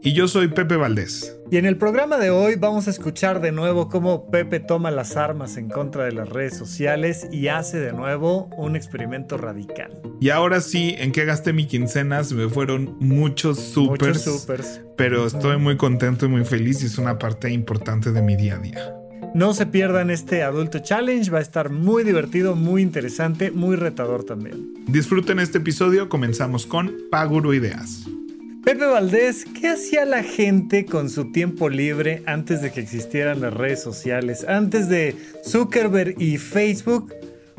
Y yo soy Pepe Valdés. Y en el programa de hoy vamos a escuchar de nuevo cómo Pepe toma las armas en contra de las redes sociales y hace de nuevo un experimento radical. Y ahora sí, en qué gasté mi quincena, se me fueron muchos supers. Muchos supers. Pero estoy muy contento y muy feliz y es una parte importante de mi día a día. No se pierdan este Adulto Challenge, va a estar muy divertido, muy interesante, muy retador también. Disfruten este episodio, comenzamos con Paguro Ideas. Pepe Valdés, ¿qué hacía la gente con su tiempo libre antes de que existieran las redes sociales? Antes de Zuckerberg y Facebook.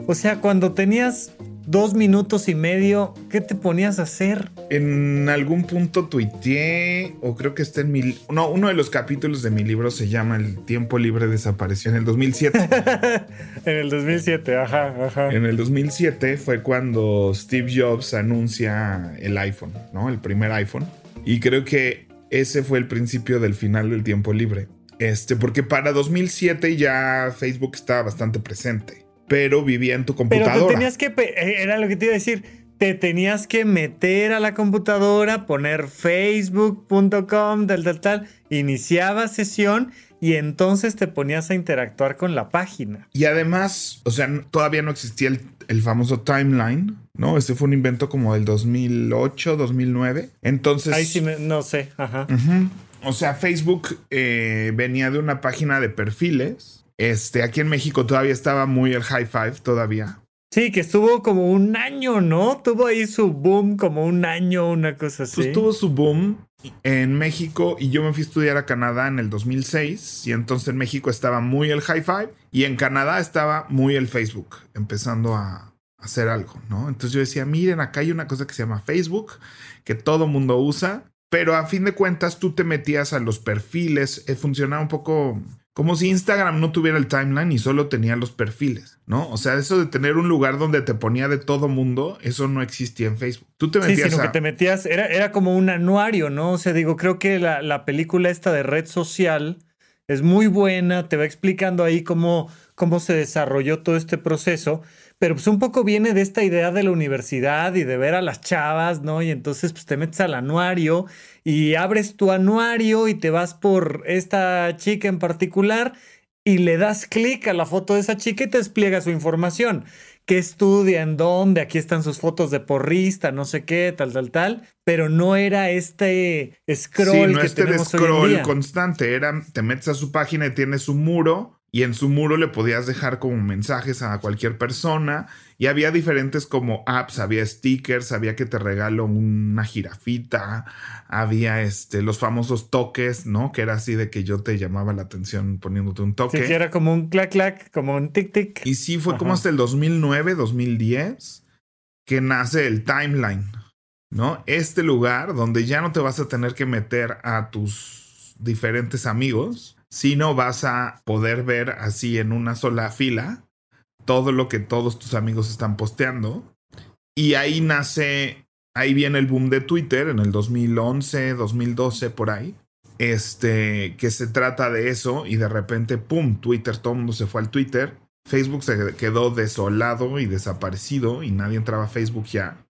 O sea, cuando tenías dos minutos y medio, ¿qué te ponías a hacer? En algún punto tuiteé, o creo que está en mi... No, uno de los capítulos de mi libro se llama El tiempo libre desapareció en el 2007. en el 2007, ajá, ajá. En el 2007 fue cuando Steve Jobs anuncia el iPhone, ¿no? El primer iPhone. Y creo que ese fue el principio del final del tiempo libre. Este, porque para 2007 ya Facebook estaba bastante presente, pero vivía en tu computadora. Pero tenías que, eh, era lo que te iba a decir, te tenías que meter a la computadora, poner facebook.com, tal, tal, tal, iniciaba sesión y entonces te ponías a interactuar con la página. Y además, o sea, todavía no existía el, famoso timeline, ¿no? Este fue un invento como del 2008, 2009. Entonces... Ahí sí, no sé, ajá. O sea, Facebook eh, venía de una página de perfiles. Este, aquí en México todavía estaba muy el high five, todavía. Sí, que estuvo como un año, ¿no? Tuvo ahí su boom como un año, una cosa así. Pues tuvo su boom en México y yo me fui a estudiar a Canadá en el 2006 y entonces en México estaba muy el high five y en Canadá estaba muy el Facebook empezando a hacer algo, ¿no? Entonces yo decía, miren, acá hay una cosa que se llama Facebook que todo mundo usa, pero a fin de cuentas tú te metías a los perfiles, eh, funcionaba un poco como si Instagram no tuviera el timeline y solo tenía los perfiles, ¿no? O sea, eso de tener un lugar donde te ponía de todo mundo, eso no existía en Facebook. Tú te metías. Sí, sino que te metías, era, era como un anuario, ¿no? O sea, digo, creo que la, la película esta de red social es muy buena, te va explicando ahí cómo, cómo se desarrolló todo este proceso pero pues un poco viene de esta idea de la universidad y de ver a las chavas, ¿no? Y entonces pues te metes al anuario y abres tu anuario y te vas por esta chica en particular y le das clic a la foto de esa chica y te despliega su información. ¿Qué estudia? ¿En dónde? Aquí están sus fotos de porrista, no sé qué, tal, tal, tal. Pero no era este scroll sí, no que este scroll constante. Era, te metes a su página y tienes un muro y en su muro le podías dejar como mensajes a cualquier persona y había diferentes como apps, había stickers, había que te regalo una jirafita, había este los famosos toques, ¿no? Que era así de que yo te llamaba la atención poniéndote un toque. Sí, era como un clac clac, como un tic tic. Y sí fue como hasta el 2009, 2010 que nace el timeline, ¿no? Este lugar donde ya no te vas a tener que meter a tus diferentes amigos si no vas a poder ver así en una sola fila todo lo que todos tus amigos están posteando. Y ahí nace, ahí viene el boom de Twitter en el 2011, 2012, por ahí. Este, que se trata de eso y de repente, ¡pum! Twitter, todo el mundo se fue al Twitter. Facebook se quedó desolado y desaparecido y nadie entraba a Facebook ya.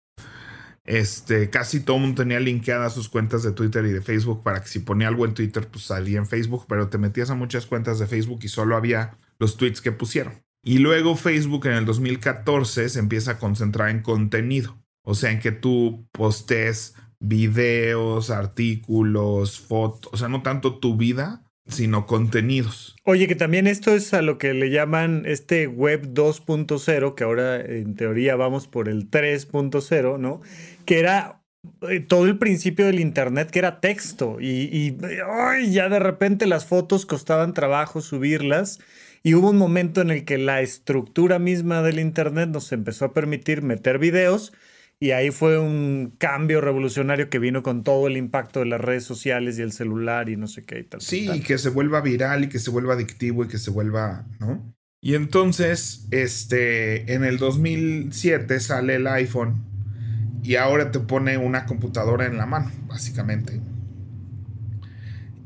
Este, casi todo mundo tenía linkeadas sus cuentas de Twitter y de Facebook para que si ponía algo en Twitter, pues salía en Facebook, pero te metías a muchas cuentas de Facebook y solo había los tweets que pusieron. Y luego Facebook en el 2014 se empieza a concentrar en contenido, o sea, en que tú postes videos, artículos, fotos, o sea, no tanto tu vida, sino contenidos. Oye, que también esto es a lo que le llaman este web 2.0, que ahora en teoría vamos por el 3.0, ¿no? Que era eh, todo el principio del Internet, que era texto, y, ya de repente las fotos costaban trabajo subirlas, y hubo un momento en el que la estructura misma del Internet nos empezó a permitir meter videos, y ahí fue un cambio revolucionario que vino con todo el impacto de las redes sociales y el celular y no sé qué y tal. Sí, y que se vuelva viral y que se vuelva adictivo y que se vuelva, ¿no? Y entonces, este, en el 2007 sale el iPhone y ahora te pone una computadora en la mano, básicamente.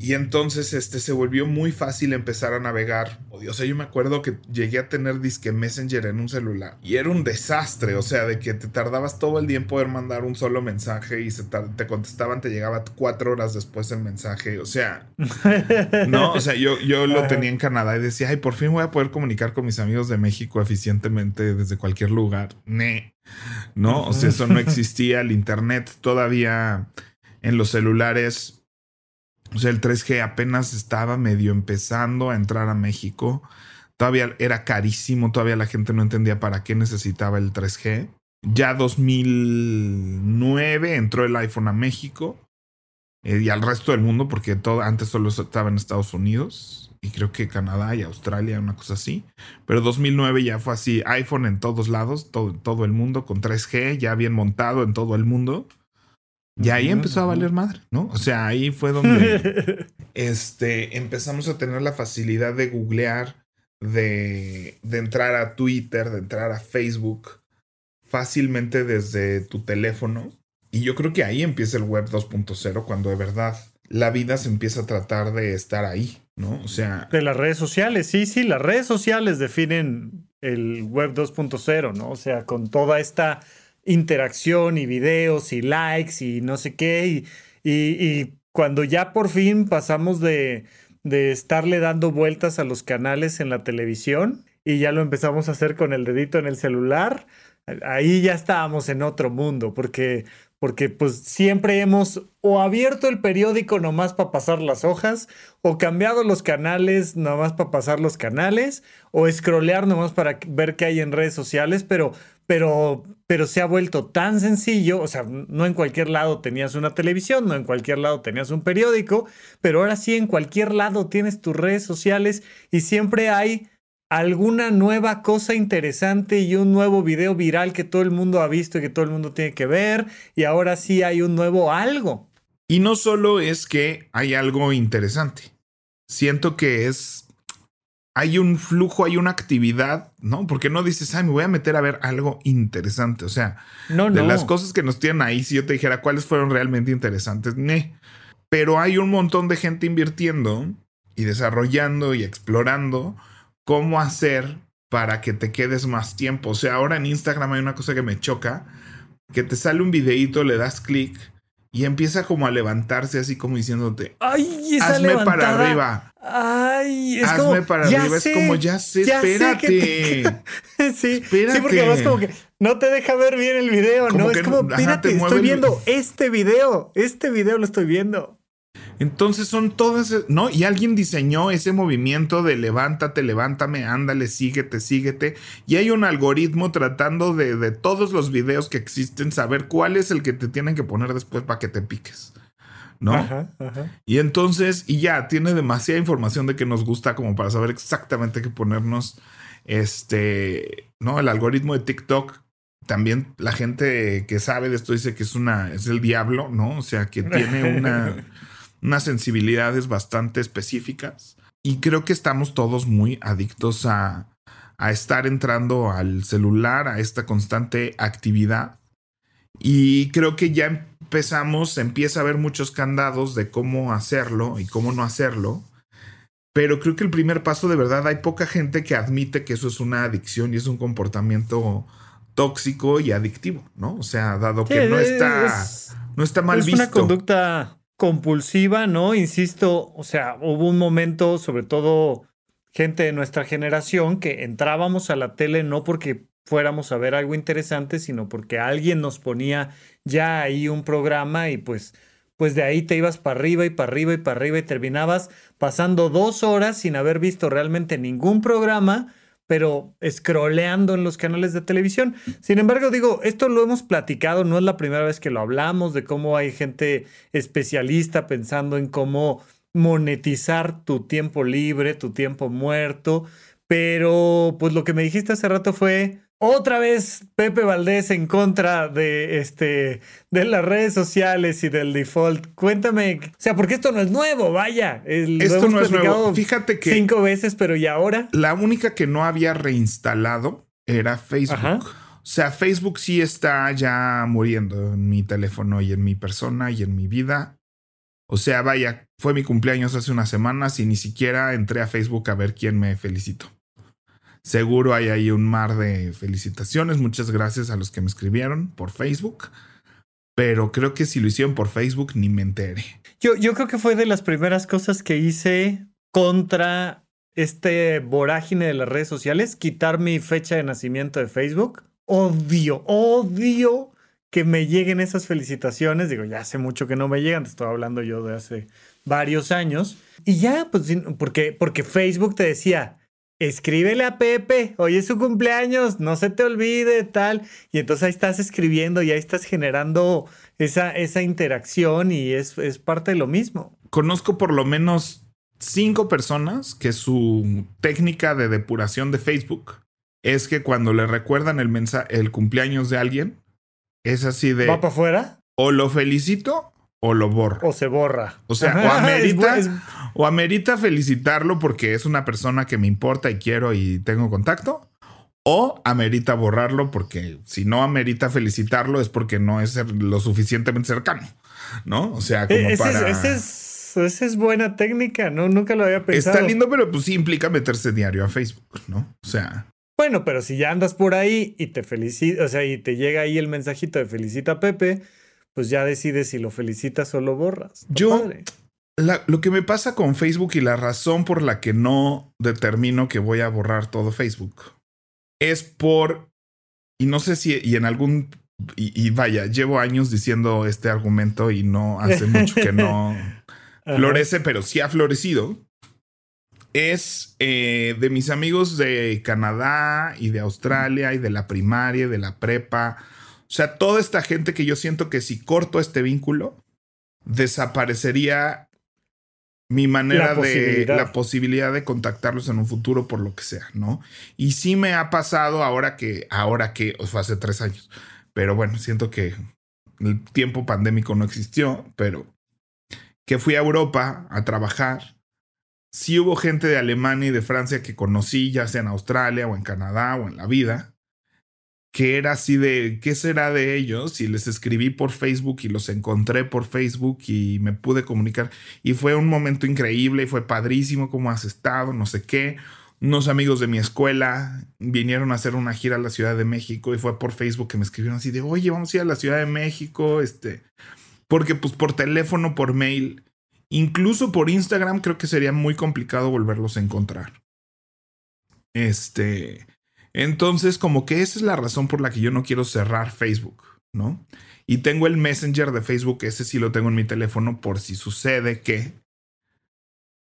Y entonces este, se volvió muy fácil empezar a navegar. O sea, yo me acuerdo que llegué a tener disque Messenger en un celular. Y era un desastre. O sea, de que te tardabas todo el día en poder mandar un solo mensaje y se te contestaban, te llegaba cuatro horas después el mensaje. O sea, no, o sea, yo, yo lo tenía en Canadá y decía, ay, por fin voy a poder comunicar con mis amigos de México eficientemente desde cualquier lugar. Ne. No, o sea, eso no existía. El Internet todavía en los celulares o sea, el 3G apenas estaba medio empezando a entrar a México. Todavía era carísimo, todavía la gente no entendía para qué necesitaba el 3G. Ya 2009 entró el iPhone a México eh, y al resto del mundo, porque todo, antes solo estaba en Estados Unidos y creo que Canadá y Australia, una cosa así. Pero 2009 ya fue así, iPhone en todos lados, todo, todo el mundo, con 3G, ya bien montado en todo el mundo. Y ahí empezó a valer madre, ¿no? O sea, ahí fue donde este, empezamos a tener la facilidad de googlear, de, de entrar a Twitter, de entrar a Facebook fácilmente desde tu teléfono. Y yo creo que ahí empieza el web 2.0, cuando de verdad la vida se empieza a tratar de estar ahí, ¿no? O sea... De las redes sociales, sí, sí, las redes sociales definen el web 2.0, ¿no? O sea, con toda esta interacción y videos y likes y no sé qué. Y, y, cuando ya por fin pasamos de, de estarle dando vueltas a los canales en la televisión y ya lo empezamos a hacer con el dedito en el celular, ahí ya estábamos en otro mundo, porque, porque pues siempre hemos o abierto el periódico nomás para pasar las hojas, o cambiado los canales nomás para pasar los canales, o scrollear nomás para ver qué hay en redes sociales, pero pero, pero se ha vuelto tan sencillo, o sea, no en cualquier lado tenías una televisión, no en cualquier lado tenías un periódico, pero ahora sí en cualquier lado tienes tus redes sociales y siempre hay alguna nueva cosa interesante y un nuevo video viral que todo el mundo ha visto y que todo el mundo tiene que ver y ahora sí hay un nuevo algo. Y no solo es que hay algo interesante, siento que es hay un flujo, hay una actividad, ¿no? Porque no dices, ay, me voy a meter a ver algo interesante. O sea, no, de las cosas que nos tienen ahí, si yo te dijera cuáles fueron realmente interesantes, ne. Pero hay un montón de gente invirtiendo y desarrollando y explorando cómo hacer para que te quedes más tiempo. O sea, ahora en Instagram hay una cosa que me choca, que te sale un videíto, le das clic y empieza como a levantarse así como diciéndote, Ay, hazme para arriba. Ay, es hazme para arriba, es como ya sé, espérate. sí, espérate. sí, porque además como que no te deja ver bien el video, ¿no? Es como, espérate, estoy viendo este video, este video lo estoy viendo. Entonces son todas, ¿no? Y alguien diseñó ese movimiento de levántate, levántame, ándale, síguete, síguete. Y hay un algoritmo tratando de, de todos los videos que existen, saber cuál es el que te tienen que poner después para que te piques. ¿no? Ajá, ajá. Y entonces, y ya, tiene demasiada información de que nos gusta como para saber exactamente qué ponernos. Este, ¿no? El algoritmo de TikTok, también la gente que sabe de esto dice que es una, es el diablo, ¿no? O sea, que tiene una, unas sensibilidades bastante específicas. Y creo que estamos todos muy adictos a, a estar entrando al celular, a esta constante actividad. Y creo que ya empezamos, empieza a haber muchos candados de cómo hacerlo y cómo no hacerlo. Pero creo que el primer paso de verdad hay poca gente que admite que eso es una adicción y es un comportamiento tóxico y adictivo, ¿no? O sea, dado que no está, no está mal visto. Es una conducta compulsiva, ¿no? Insisto, o sea, hubo un momento, sobre todo gente de nuestra generación, que entrábamos a la tele no porque fuéramos a ver algo interesante, sino porque alguien nos ponía ya ahí un programa y pues, pues de ahí te ibas para arriba y para arriba y para arriba y terminabas pasando dos horas sin haber visto realmente ningún programa pero scrolleando en los canales de televisión. Sin embargo, digo, esto lo hemos platicado, no es la primera vez que lo hablamos, de cómo hay gente especialista pensando en cómo monetizar tu tiempo libre, tu tiempo muerto, pero pues lo que me dijiste hace rato fue, otra vez Pepe Valdés en contra de este de las redes sociales y del default. Cuéntame, o sea, porque esto no es nuevo, vaya. esto no es nuevo. Fíjate que cinco veces, pero ¿y ahora? La única que no había reinstalado era Facebook. O sea, Facebook sí está ya muriendo en mi teléfono y en mi persona y en mi vida. O sea, vaya, fue mi cumpleaños hace unas semanas y ni siquiera entré a Facebook a ver quién me felicitó. Seguro hay ahí un mar de felicitaciones. Muchas gracias a los que me escribieron por Facebook. Pero creo que si lo hicieron por Facebook ni me enteré. Yo, yo creo que fue de las primeras cosas que hice contra este vorágine de las redes sociales, quitar mi fecha de nacimiento de Facebook. Odio, odio que me lleguen esas felicitaciones. Digo, ya hace mucho que no me llegan, te estoy hablando yo de hace varios años. Y ya, pues, porque, porque Facebook te decía, escríbele a Pepe, hoy es su cumpleaños, no se te olvide, tal. Y entonces ahí estás escribiendo y ahí estás generando esa, esa interacción y es, es parte de lo mismo. Conozco por lo menos cinco personas que su técnica de depuración de Facebook es que cuando le recuerdan el, el cumpleaños de alguien, es así de... ¿Va para afuera? O lo felicito o lo borro. O se borra. O sea, o, amerita, o amerita felicitarlo porque es una persona que me importa y quiero y tengo contacto. O amerita borrarlo porque si no amerita felicitarlo es porque no es lo suficientemente cercano, ¿no? O sea, como e-, para... Es, esa es buena técnica, ¿no? Nunca lo había pensado. Está lindo, pero pues sí implica meterse diario a Facebook, ¿no? O sea... Bueno, pero si ya andas por ahí y te felicita, o sea, y te llega ahí el mensajito de felicita a Pepe, pues ya decides si lo felicitas o lo borras. Yo, lo que me pasa con Facebook y la razón por la que no determino que voy a borrar todo Facebook es por, y no sé si, y en algún, y, vaya, llevo años diciendo este argumento y no hace mucho que no florece, pero sí ha florecido. Es eh, de mis amigos de Canadá y de Australia y de la primaria y de la prepa sea, toda esta gente que yo siento que si corto este vínculo, desaparecería mi manera de la posibilidad de contactarlos en un futuro por lo que sea, ¿no? Y sí me ha pasado ahora que, ahora que, o fue hace tres años, pero bueno, siento que el tiempo pandémico no existió, pero que fui a Europa a trabajar. Sí hubo gente de Alemania y de Francia que conocí, ya sea en Australia o en Canadá o en la vida, que era así de, ¿qué será de ellos? Y les escribí por Facebook y los encontré por Facebook y me pude comunicar. Y fue un momento increíble y fue padrísimo cómo has estado, no sé qué. Unos amigos de mi escuela vinieron a hacer una gira a la Ciudad de México y fue por Facebook que me escribieron así de, oye, vamos a ir a la Ciudad de México, este, porque pues por teléfono, por mail, incluso por Instagram creo que sería muy complicado volverlos a encontrar. Este, entonces, como que esa es la razón por la que yo no quiero cerrar Facebook, ¿no? Y tengo el Messenger de Facebook, ese sí lo tengo en mi teléfono por si sucede que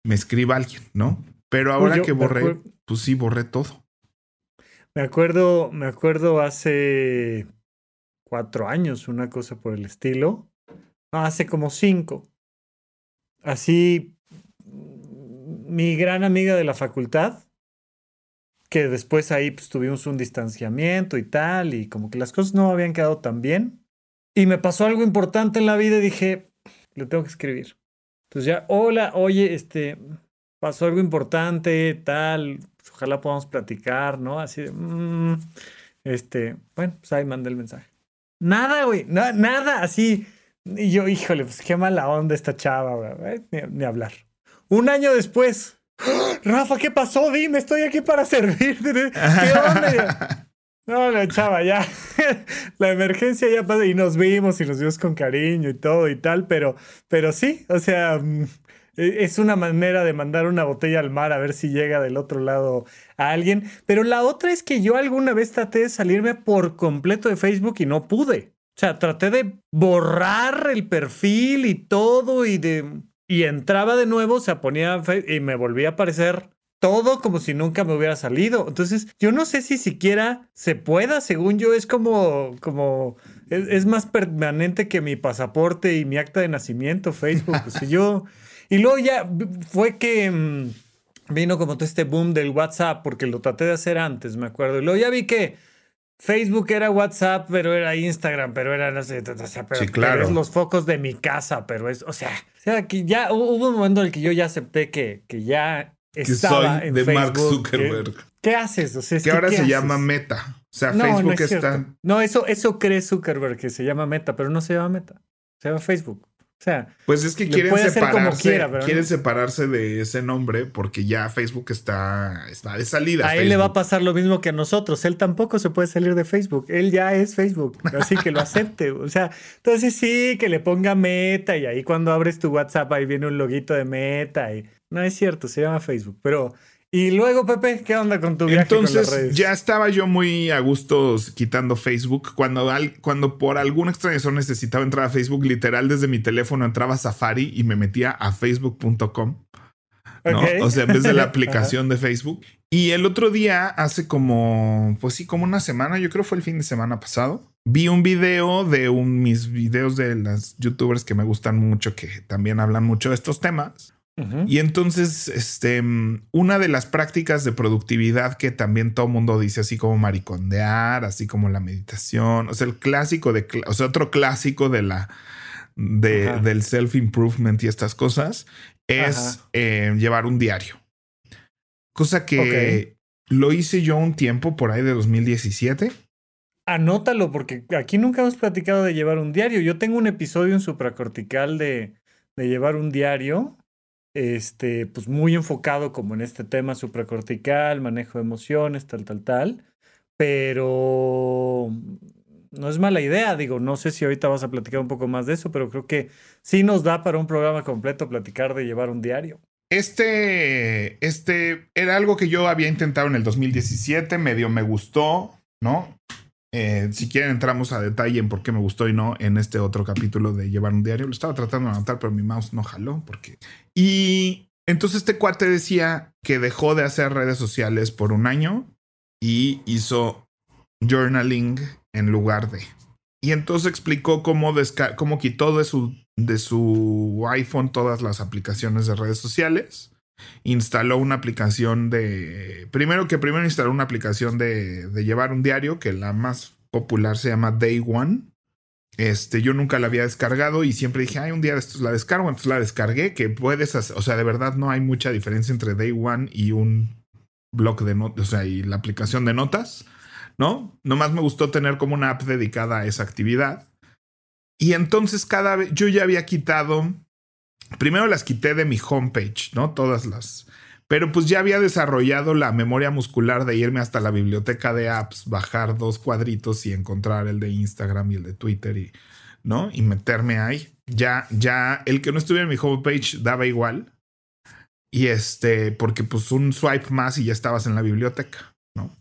me escriba alguien, ¿no? Pero ahora que borré, pues sí, borré todo. Me acuerdo, me acuerdo hace cuatro años, una cosa por el estilo. hace como cinco. Así, mi gran amiga de la facultad que después ahí pues, tuvimos un distanciamiento y tal, y como que las cosas no habían quedado tan bien. Y me pasó algo importante en la vida y dije, le tengo que escribir. Entonces ya, hola, oye, este, pasó algo importante, tal, pues, ojalá podamos platicar, ¿no? Así de, mm, este, bueno, pues ahí mandé el mensaje. Nada, güey, nada, así. Y yo, híjole, pues qué mala onda esta chava, ni hablar. Un año después, Rafa, ¿qué pasó? Dime, estoy aquí para servirte. ¿Qué onda? No, la chava, ya. la emergencia ya pasó y nos vimos y nos vimos con cariño y todo y tal, pero, pero sí, o sea, mm, e, es una manera de mandar una botella al mar a ver si llega del otro lado a alguien. Pero la otra es que yo alguna vez traté de salirme por completo de Facebook y no pude. O sea, traté de borrar el perfil y todo y de y entraba de nuevo, se ponía y me volvía a aparecer todo como si nunca me hubiera salido. Entonces, yo no sé si siquiera se pueda, según yo, es como, como, es, más permanente que mi pasaporte y mi acta de nacimiento, Facebook. Pues, yo, y luego ya fue que mm, vino como todo este boom del WhatsApp, porque lo traté de hacer antes, me acuerdo. Y luego ya vi que Facebook era WhatsApp, pero era Instagram, pero era, no sé, o sea, pero, Sí, claro. pero es los focos de mi casa, pero es, o sea, o sea, que ya hu- hubo un momento en el que yo ya acepté que, que ya Que estaba soy en de Mark Facebook. ¿Qué- Zuckerberg. ¿Qué, haces? O sea, es Que ahora ¿qué se haces? llama Meta. O sea, No, no Facebook es cierto. está. No, eso, eso cree Zuckerberg que se llama Meta, pero no se llama Meta. Se llama Facebook. O sea, Pues es que quieren separarse. quiera, pero no. quieren separarse de ese nombre porque ya Facebook está, está de salida. a él le va a pasar lo mismo que a nosotros. Él tampoco se puede salir de Facebook. Él ya es Facebook. Así que lo acepte. O sea, entonces sí, que le ponga meta y ahí cuando abres tu WhatsApp ahí viene un loguito de meta. Y... No es cierto, se llama Facebook. Pero, y luego, Pepe, ¿qué onda con tu viaje con las Entonces redes? ya estaba yo muy a gusto quitando Facebook. Cuando, al- cuando por alguna extraña razón necesitaba entrar a Facebook, literal desde mi teléfono entraba a Safari y me metía a facebook.com. ¿no? O sea, en vez de la aplicación de Facebook. Y el otro día, hace como, pues sí, como una semana, yo creo fue el fin de semana pasado, vi un video de un, mis videos de las youtubers que me gustan mucho, que también hablan mucho de estos temas. Y entonces, este, mm, una de las prácticas de productividad que también todo mundo dice, así como maricondear, así como la meditación, o sea, el clásico de, o sea, otro clásico de la, de, Ajá. del self-improvement y estas cosas, es eh, llevar un diario. Cosa que lo hice yo un tiempo por ahí de 2017. Anótalo, porque aquí nunca hemos platicado de llevar un diario. Yo tengo un episodio en supracortical de, de llevar un diario, este, pues muy enfocado como en este tema supracortical, manejo de emociones, tal, tal, tal. Pero no es mala idea, digo, no sé si ahorita vas a platicar un poco más de eso, pero creo que sí nos da para un programa completo platicar de llevar un diario. Este, este era algo que yo había intentado en el 2017, medio me gustó, ¿no? Eh, si quieren entramos a detalle en por qué me gustó y no en este otro capítulo de llevar un diario. Lo estaba tratando de anotar, pero mi mouse no jaló porque... Y entonces este cuate decía que dejó de hacer redes sociales por un año y hizo journaling en lugar de. Y entonces explicó cómo, cómo quitó de su, de su iPhone todas las aplicaciones de redes sociales. Instaló una aplicación de... Primero que primero instaló una aplicación de, llevar un diario, que la más popular se llama Day One. Este, yo nunca la había descargado y siempre dije, ay, un día de estos la descargo. Entonces la descargué, que puedes hacer, o sea, de verdad no hay mucha diferencia entre Day One y un blog de notas, o sea, y la aplicación de notas, ¿no? Nomás me gustó tener como una app dedicada a esa actividad. Y entonces cada vez, yo ya había quitado, primero las quité de mi homepage, ¿no? Todas las, pero pues ya había desarrollado la memoria muscular de irme hasta la biblioteca de apps, bajar dos cuadritos y encontrar el de Instagram y el de Twitter y, ¿no? Y meterme ahí. Ya, ya, el que no estuviera en mi homepage daba igual. Y este, porque pues un swipe más y ya estabas en la biblioteca, ¿no?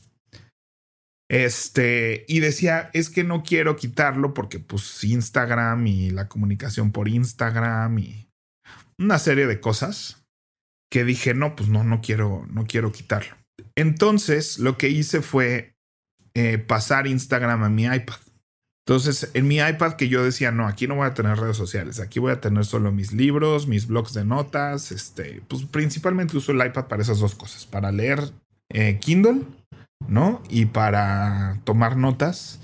Este, y decía, es que no quiero quitarlo porque pues Instagram y la comunicación por Instagram y una serie de cosas que dije, no, pues no, no quiero, no quiero quitarlo. Entonces, lo que hice fue eh, pasar Instagram a mi iPad. Entonces, en mi iPad que yo decía, no, aquí no voy a tener redes sociales, aquí voy a tener solo mis libros, mis blogs de notas, este, pues principalmente uso el iPad para esas dos cosas, para leer eh, Kindle, ¿no? Y para tomar notas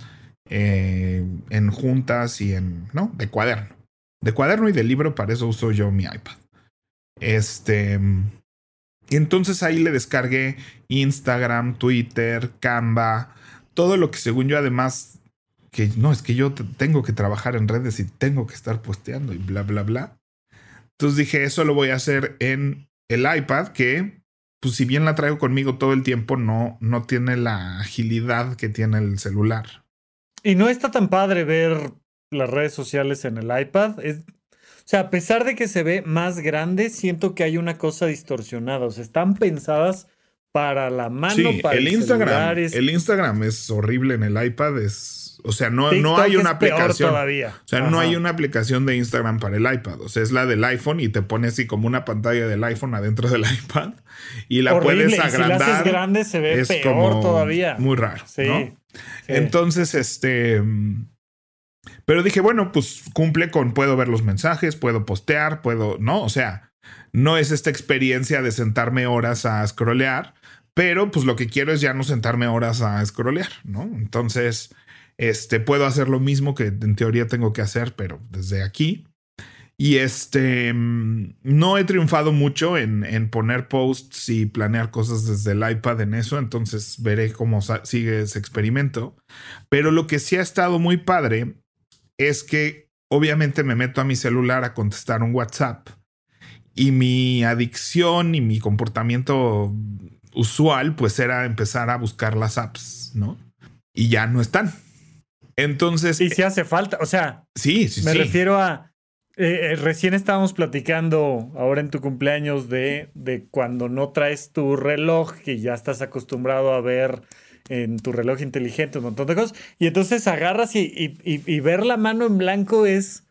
eh, en juntas y en, ¿no? De cuaderno. De cuaderno y de libro, para eso uso yo mi iPad. Este, entonces ahí le descargué Instagram, Twitter, Canva, todo lo que según yo además que no, es que yo tengo que trabajar en redes y tengo que estar posteando y bla, bla, bla. Entonces dije, eso lo voy a hacer en el iPad, que pues si bien la traigo conmigo todo el tiempo, no, no tiene la agilidad que tiene el celular. Y no está tan padre ver las redes sociales en el iPad. Es, o sea, a pesar de que se ve más grande, siento que hay una cosa distorsionada. O sea, están pensadas para la mano, sí, para el el Instagram, celular, es- el Instagram es horrible en el iPad, es, o sea, no, no hay una es peor aplicación. todavía. O sea, no hay una aplicación de Instagram para el iPad. O sea, es la del iPhone y te pone así como una pantalla del iPhone adentro del iPad y la Horrible, puedes y si la agrandar. haces grande se ve es peor como todavía. Muy raro. Sí, ¿no? sí. Entonces, este. Pero dije, bueno, pues cumple con puedo ver los mensajes, puedo postear, puedo. No, o sea, no es esta experiencia de sentarme horas a scrollear, Pero pues lo que quiero es ya no sentarme horas a scrollear, ¿no? Entonces, este, puedo hacer lo mismo que en teoría tengo que hacer, pero desde aquí. Y este, mm, no he triunfado mucho en, en, poner posts y planear cosas desde el iPad en eso, entonces veré cómo sigue ese experimento. Pero lo que sí ha estado muy padre es que obviamente me meto a mi celular a contestar un WhatsApp y mi adicción y mi comportamiento usual pues era empezar a buscar las apps, ¿no? Y ya no están. Entonces... Y si hace falta, o sea... Sí, sí, me refiero a eh, eh, recién estábamos platicando ahora en tu cumpleaños de, de cuando no traes tu reloj, que ya estás acostumbrado a ver en tu reloj inteligente un montón de cosas, y entonces agarras y, y, ver la mano en blanco es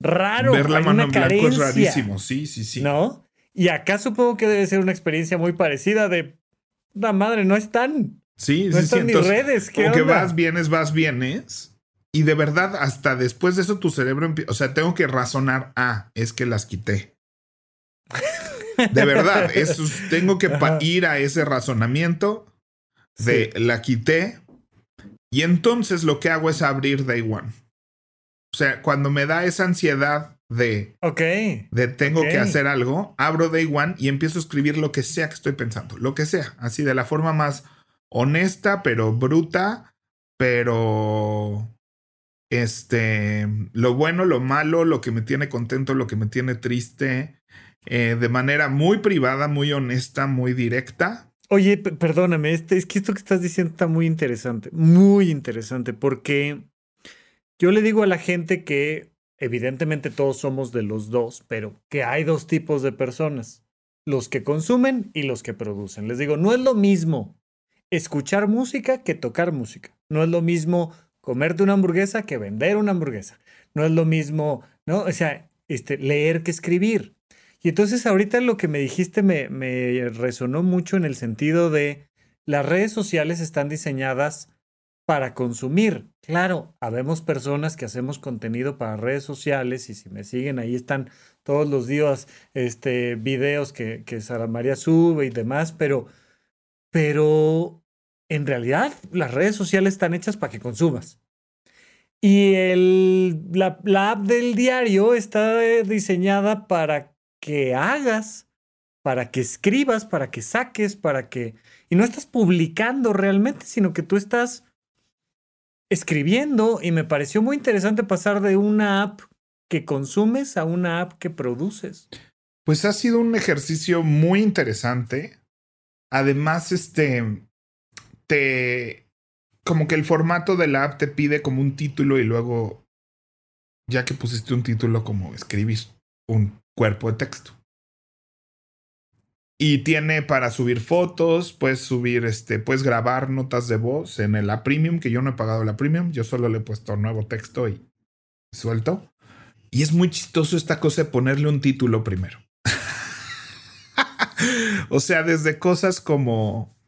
raro. Ver la mano en blanco es rarísimo, sí, sí, sí. ¿No? Y acá supongo que debe ser una experiencia muy parecida de, la madre, no están. Sí, no sí, están sí. ni redes. ¿qué como que onda? vas, vienes, vas, vienes. Y de verdad, hasta después de eso, tu cerebro empieza. O sea, tengo que razonar. Ah, es que las quité. De verdad, eso, tengo que ir a ese razonamiento de Sí. la quité. Y entonces lo que hago es abrir Day One. O sea, cuando me da esa ansiedad de, Ok. de tengo que hacer algo, abro Day One y empiezo a escribir lo que sea que estoy pensando. Lo que sea. Así de la forma más honesta, pero bruta, pero este, lo bueno, lo malo, lo que me tiene contento, lo que me tiene triste, eh, de manera muy privada, muy honesta, muy directa. Oye, perdóname, este, es que esto que estás diciendo está muy interesante, muy interesante, porque yo le digo a la gente que evidentemente todos somos de los dos, pero que hay dos tipos de personas, los que consumen y los que producen. Les digo, no es lo mismo escuchar música que tocar música, no es lo mismo comerte una hamburguesa que vender una hamburguesa, no es lo mismo, ¿no? O sea, este, leer que escribir. Y entonces ahorita lo que me dijiste me, me resonó mucho en el sentido de las redes sociales están diseñadas para consumir. Claro, habemos personas que hacemos contenido para redes sociales y si me siguen ahí están todos los días este, videos que, que Sara María sube y demás, pero, pero en realidad las redes sociales están hechas para que consumas. Y el, la, la app del diario está eh, diseñada para que hagas, para que escribas, para que saques, para que... Y no estás publicando realmente, sino que tú estás escribiendo y me pareció muy interesante pasar de una app que consumes a una app que produces. Pues ha sido un ejercicio muy interesante. Además, este, te, como que el formato de la app te pide como un título y luego, ya que pusiste un título, como escribir un cuerpo de texto. Y tiene para subir fotos, puedes subir, este, puedes grabar notas de voz en la premium, que yo no he pagado la premium, yo solo le he puesto nuevo texto y suelto. Y es muy chistoso esta cosa de ponerle un título primero. o sea, desde cosas como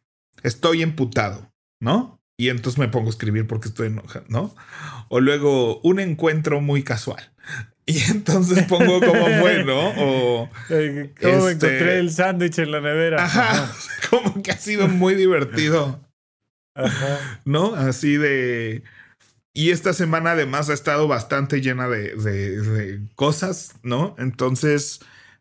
estoy emputado, ¿no? Y entonces me pongo a escribir porque estoy enojado, ¿no? O luego un encuentro muy casual. Y entonces pongo cómo fue, ¿no? O ¿Cómo Este- encontré el sándwich en la nevera? ajá, como que ha sido muy divertido, Ajá. ¿no? Así de y esta semana además ha estado bastante llena de, de- de cosas, ¿no? Entonces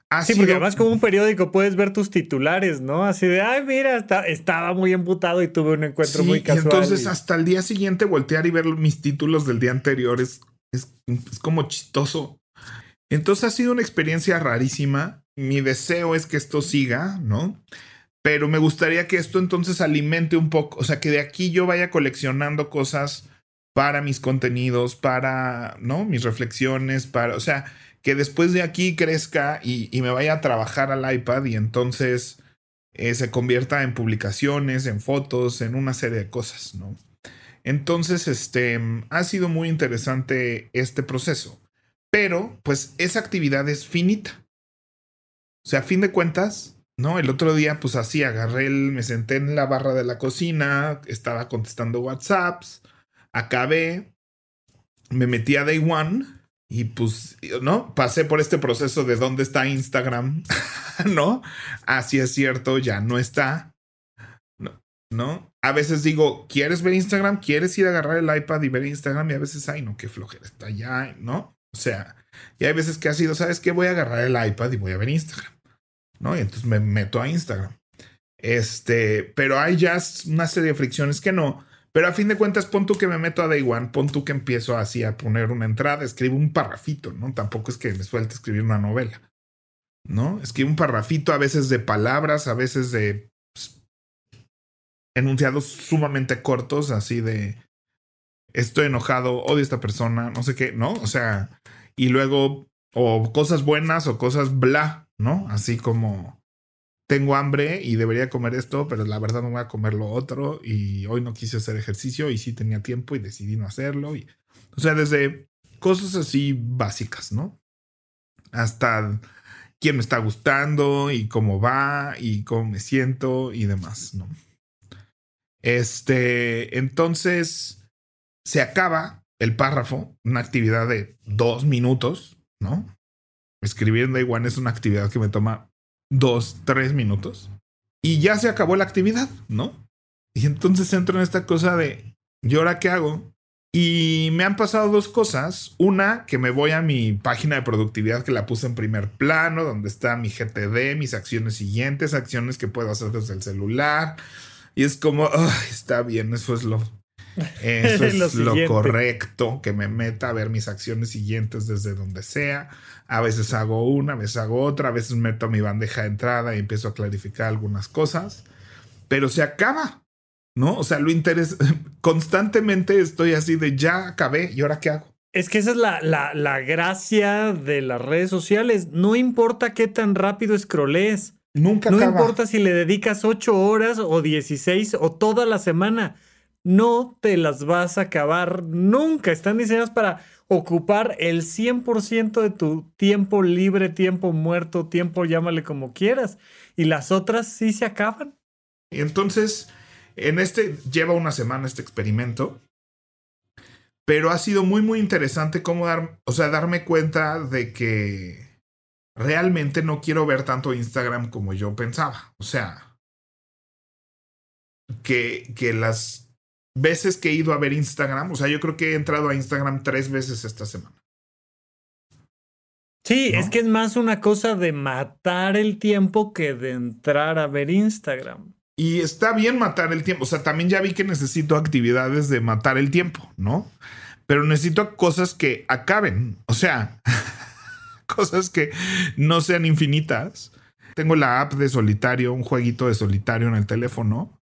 ha Sí, sido porque además como un periódico puedes ver tus titulares, ¿no? Así de, ay, mira, está- estaba muy emputado y tuve un encuentro Sí, muy y casual. entonces y- hasta el día siguiente voltear y ver mis títulos del día anterior es, es, es como chistoso. Entonces ha sido una experiencia rarísima. Mi deseo es que esto siga, ¿no? Pero me gustaría que esto entonces alimente un poco, o sea, que de aquí yo vaya coleccionando cosas para mis contenidos, para, ¿no? Mis reflexiones, para, o sea, que después de aquí crezca y, y me vaya a trabajar al iPad y entonces eh, se convierta en publicaciones, en fotos, en una serie de cosas, ¿no? Entonces, este, ha sido muy interesante este proceso, pero pues esa actividad es finita. O sea, a fin de cuentas, ¿no? El otro día, pues así, agarré el, me senté en la barra de la cocina, estaba contestando WhatsApps, acabé, me metí a Day One y pues, ¿no? Pasé por este proceso de dónde está Instagram, ¿no? Así es cierto, ya no está. ¿no? A veces digo, ¿quieres ver Instagram? ¿Quieres ir a agarrar el iPad y ver Instagram? Y a veces, ay, no, qué flojera está allá, ¿no? O sea, y hay veces que ha sido, ¿sabes qué? Voy a agarrar el iPad y voy a ver Instagram, ¿no? Y entonces me meto a Instagram. Este, pero hay ya una serie de fricciones que no. Pero a fin de cuentas, pon tú que me meto a Day One, pon tú que empiezo así a poner una entrada, escribo un parrafito, ¿no? Tampoco es que me suelte escribir una novela, ¿no? Escribo un parrafito a veces de palabras, a veces de enunciados sumamente cortos, así de estoy enojado, odio a esta persona, no sé qué, ¿no? O sea, y luego, o cosas buenas o cosas bla, ¿no? Así como tengo hambre y debería comer esto, pero la verdad no voy a comer lo otro y hoy no quise hacer ejercicio y sí tenía tiempo y decidí no hacerlo. Y, o sea, desde cosas así básicas, ¿no? Hasta quién me está gustando y cómo va y cómo me siento y demás, ¿no? Este, entonces se acaba el párrafo, una actividad de dos minutos, ¿no? Escribir en Day es una actividad que me toma dos, tres minutos y ya se acabó la actividad, ¿no? Y entonces entro en esta cosa de, ¿y ahora qué hago? Y me han pasado dos cosas. Una, que me voy a mi página de productividad que la puse en primer plano, donde está mi GTD, mis acciones siguientes, acciones que puedo hacer desde el celular. Y es como, está bien, eso es lo, eso es lo, correcto, que me meta a ver mis acciones siguientes desde donde sea. A veces hago una, a veces hago otra, a veces meto mi bandeja de entrada y empiezo a clarificar algunas cosas, pero se acaba, ¿no? O sea, lo interesa, constantemente estoy así de ya acabé y ahora qué hago. Es que esa es la, la, la gracia de las redes sociales. No importa qué tan rápido scrollees. Nunca No importa si le dedicas 8 horas o 16 o toda la semana no te las vas a acabar nunca. Están diseñadas para ocupar el 100% de tu tiempo libre, tiempo muerto, tiempo llámale como quieras. Y las otras sí se acaban. Y entonces, en este lleva una semana este experimento. Pero ha sido muy, muy interesante cómo dar, o sea, darme cuenta de que realmente no quiero ver tanto Instagram como yo pensaba. O sea, que, que las veces que he ido a ver Instagram, o sea, yo creo que he entrado a Instagram tres veces esta semana. Sí, es que es más una cosa de matar el tiempo que de entrar a ver Instagram. Y está bien matar el tiempo, o sea, también ya vi que necesito actividades de matar el tiempo, ¿no? Pero necesito cosas que acaben, o sea, cosas que no sean infinitas. Tengo la app de solitario, un jueguito de solitario en el teléfono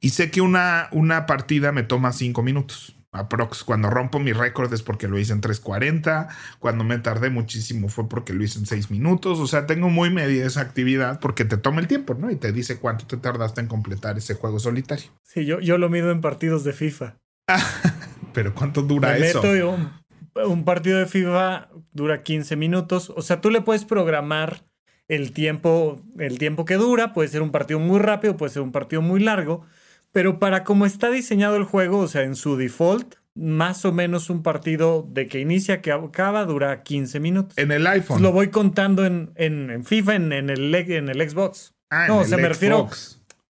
y sé que una, una partida me toma cinco minutos. Aprox. Cuando rompo mi récord es porque lo hice en 3.40. Cuando me tardé muchísimo fue porque lo hice en 6 minutos. O sea, tengo muy media esa actividad porque te toma el tiempo, ¿no? Y te dice cuánto te tardaste en completar ese juego solitario. Sí, yo, yo lo mido en partidos de FIFA. Pero ¿cuánto dura eso? un, un partido de FIFA dura 15 minutos. O sea, tú le puedes programar el tiempo, el tiempo que dura. Puede ser un partido muy rápido, puede ser un partido muy largo. Pero para cómo está diseñado el juego, o sea, en su default, más o menos un partido de que inicia que acaba dura 15 minutos. En el iPhone. Lo voy contando en, en, FIFA, en, el, en el Xbox. Ah, no, o sea, me refiero.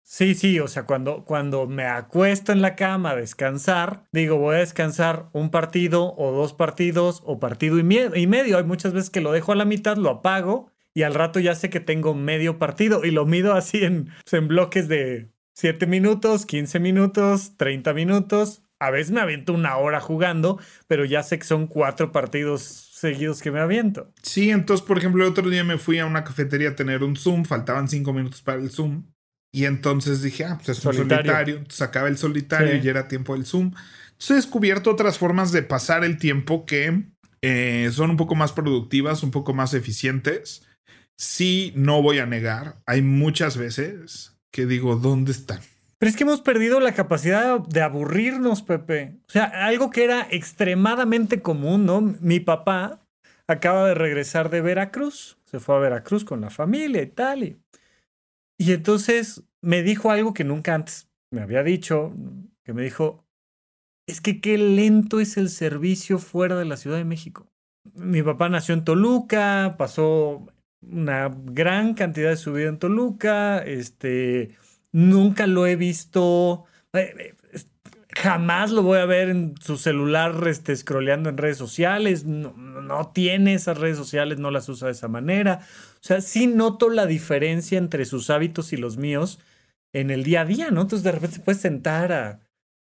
Sí, sí, o sea, cuando, cuando me acuesto en la cama a descansar, digo, voy a descansar un partido o dos partidos o partido y, y medio. Hay muchas veces que lo dejo a la mitad, lo apago y al rato ya sé que tengo medio partido y lo mido así en, en bloques de 7 minutos, 15 minutos, 30 minutos. A veces me aviento una hora jugando, pero ya sé que son cuatro partidos seguidos que me aviento. Sí, entonces, por ejemplo, el otro día me fui a una cafetería a tener un Zoom, faltaban cinco minutos para el Zoom. Y entonces dije, ah, pues es un solitario. Entonces acaba el solitario y ya era tiempo del Zoom. Entonces he descubierto otras formas de pasar el tiempo que eh, son un poco más productivas, un poco más eficientes. Sí, no voy a negar, hay muchas veces que digo, ¿dónde están? Pero es que hemos perdido la capacidad de aburrirnos, Pepe. O sea, algo que era extremadamente común, ¿no? Mi papá acaba de regresar de Veracruz. Se fue a Veracruz con la familia y tal. Y, y entonces me dijo algo que nunca antes me había dicho, que me dijo, es que qué lento es el servicio fuera de la Ciudad de México. Mi papá nació en Toluca, pasó una gran cantidad de su vida en Toluca, este, nunca lo he visto. Eh, eh, jamás lo voy a ver en su celular este, scrolleando en redes sociales. No, no, tiene esas redes sociales, no las usa de esa manera. O sea, sí noto la diferencia entre sus hábitos y los míos en el día a día, ¿no? Entonces de repente se puede sentar a,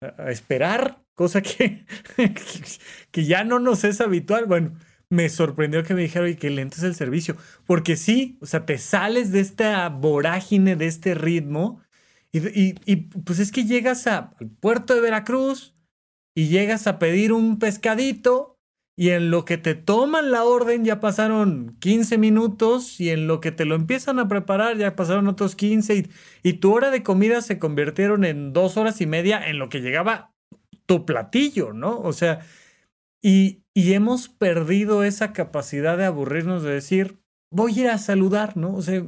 a esperar, cosa que, que ya no nos es habitual. Bueno, me sorprendió que me dijeron, y que lento es el servicio. Porque sí, o sea, te sales de esta vorágine, de este ritmo, y, y, pues es que llegas al puerto de Veracruz y llegas a pedir un pescadito, y en lo que te toman la orden ya pasaron 15 minutos, y en lo que te lo empiezan a preparar ya pasaron otros 15, y, y tu hora de comida se convirtieron en dos horas y media en lo que llegaba tu platillo, ¿no? O sea, y, y hemos perdido esa capacidad de aburrirnos de decir, voy a ir a saludar, ¿no? O sea,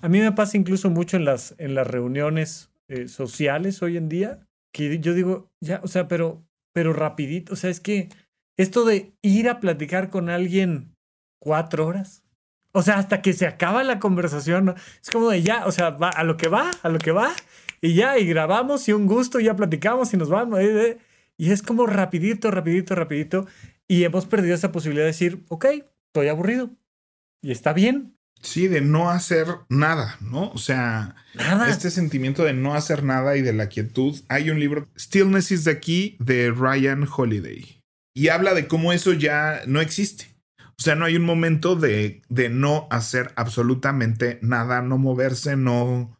a mí me pasa incluso mucho en las, en las reuniones eh, sociales hoy en día, que yo digo, ya, o sea, pero, pero rapidito, o sea, es que esto de ir a platicar con alguien cuatro horas, o sea, hasta que se acaba la conversación, ¿no? es como de ya, o sea, va a lo que va, a lo que va, y ya, y grabamos y un gusto, y ya platicamos y nos vamos. Eh, eh. Y es como rapidito, rapidito, rapidito. Y hemos perdido esa posibilidad de decir, ok, estoy aburrido. Y está bien. Sí, de no hacer nada, ¿no? O sea, este sentimiento de no hacer nada y de la quietud. Hay un libro, Stillness is the Key, de Ryan Holiday. Y habla de cómo eso ya no existe. O sea, no hay un momento de, de no hacer absolutamente nada, no moverse, no,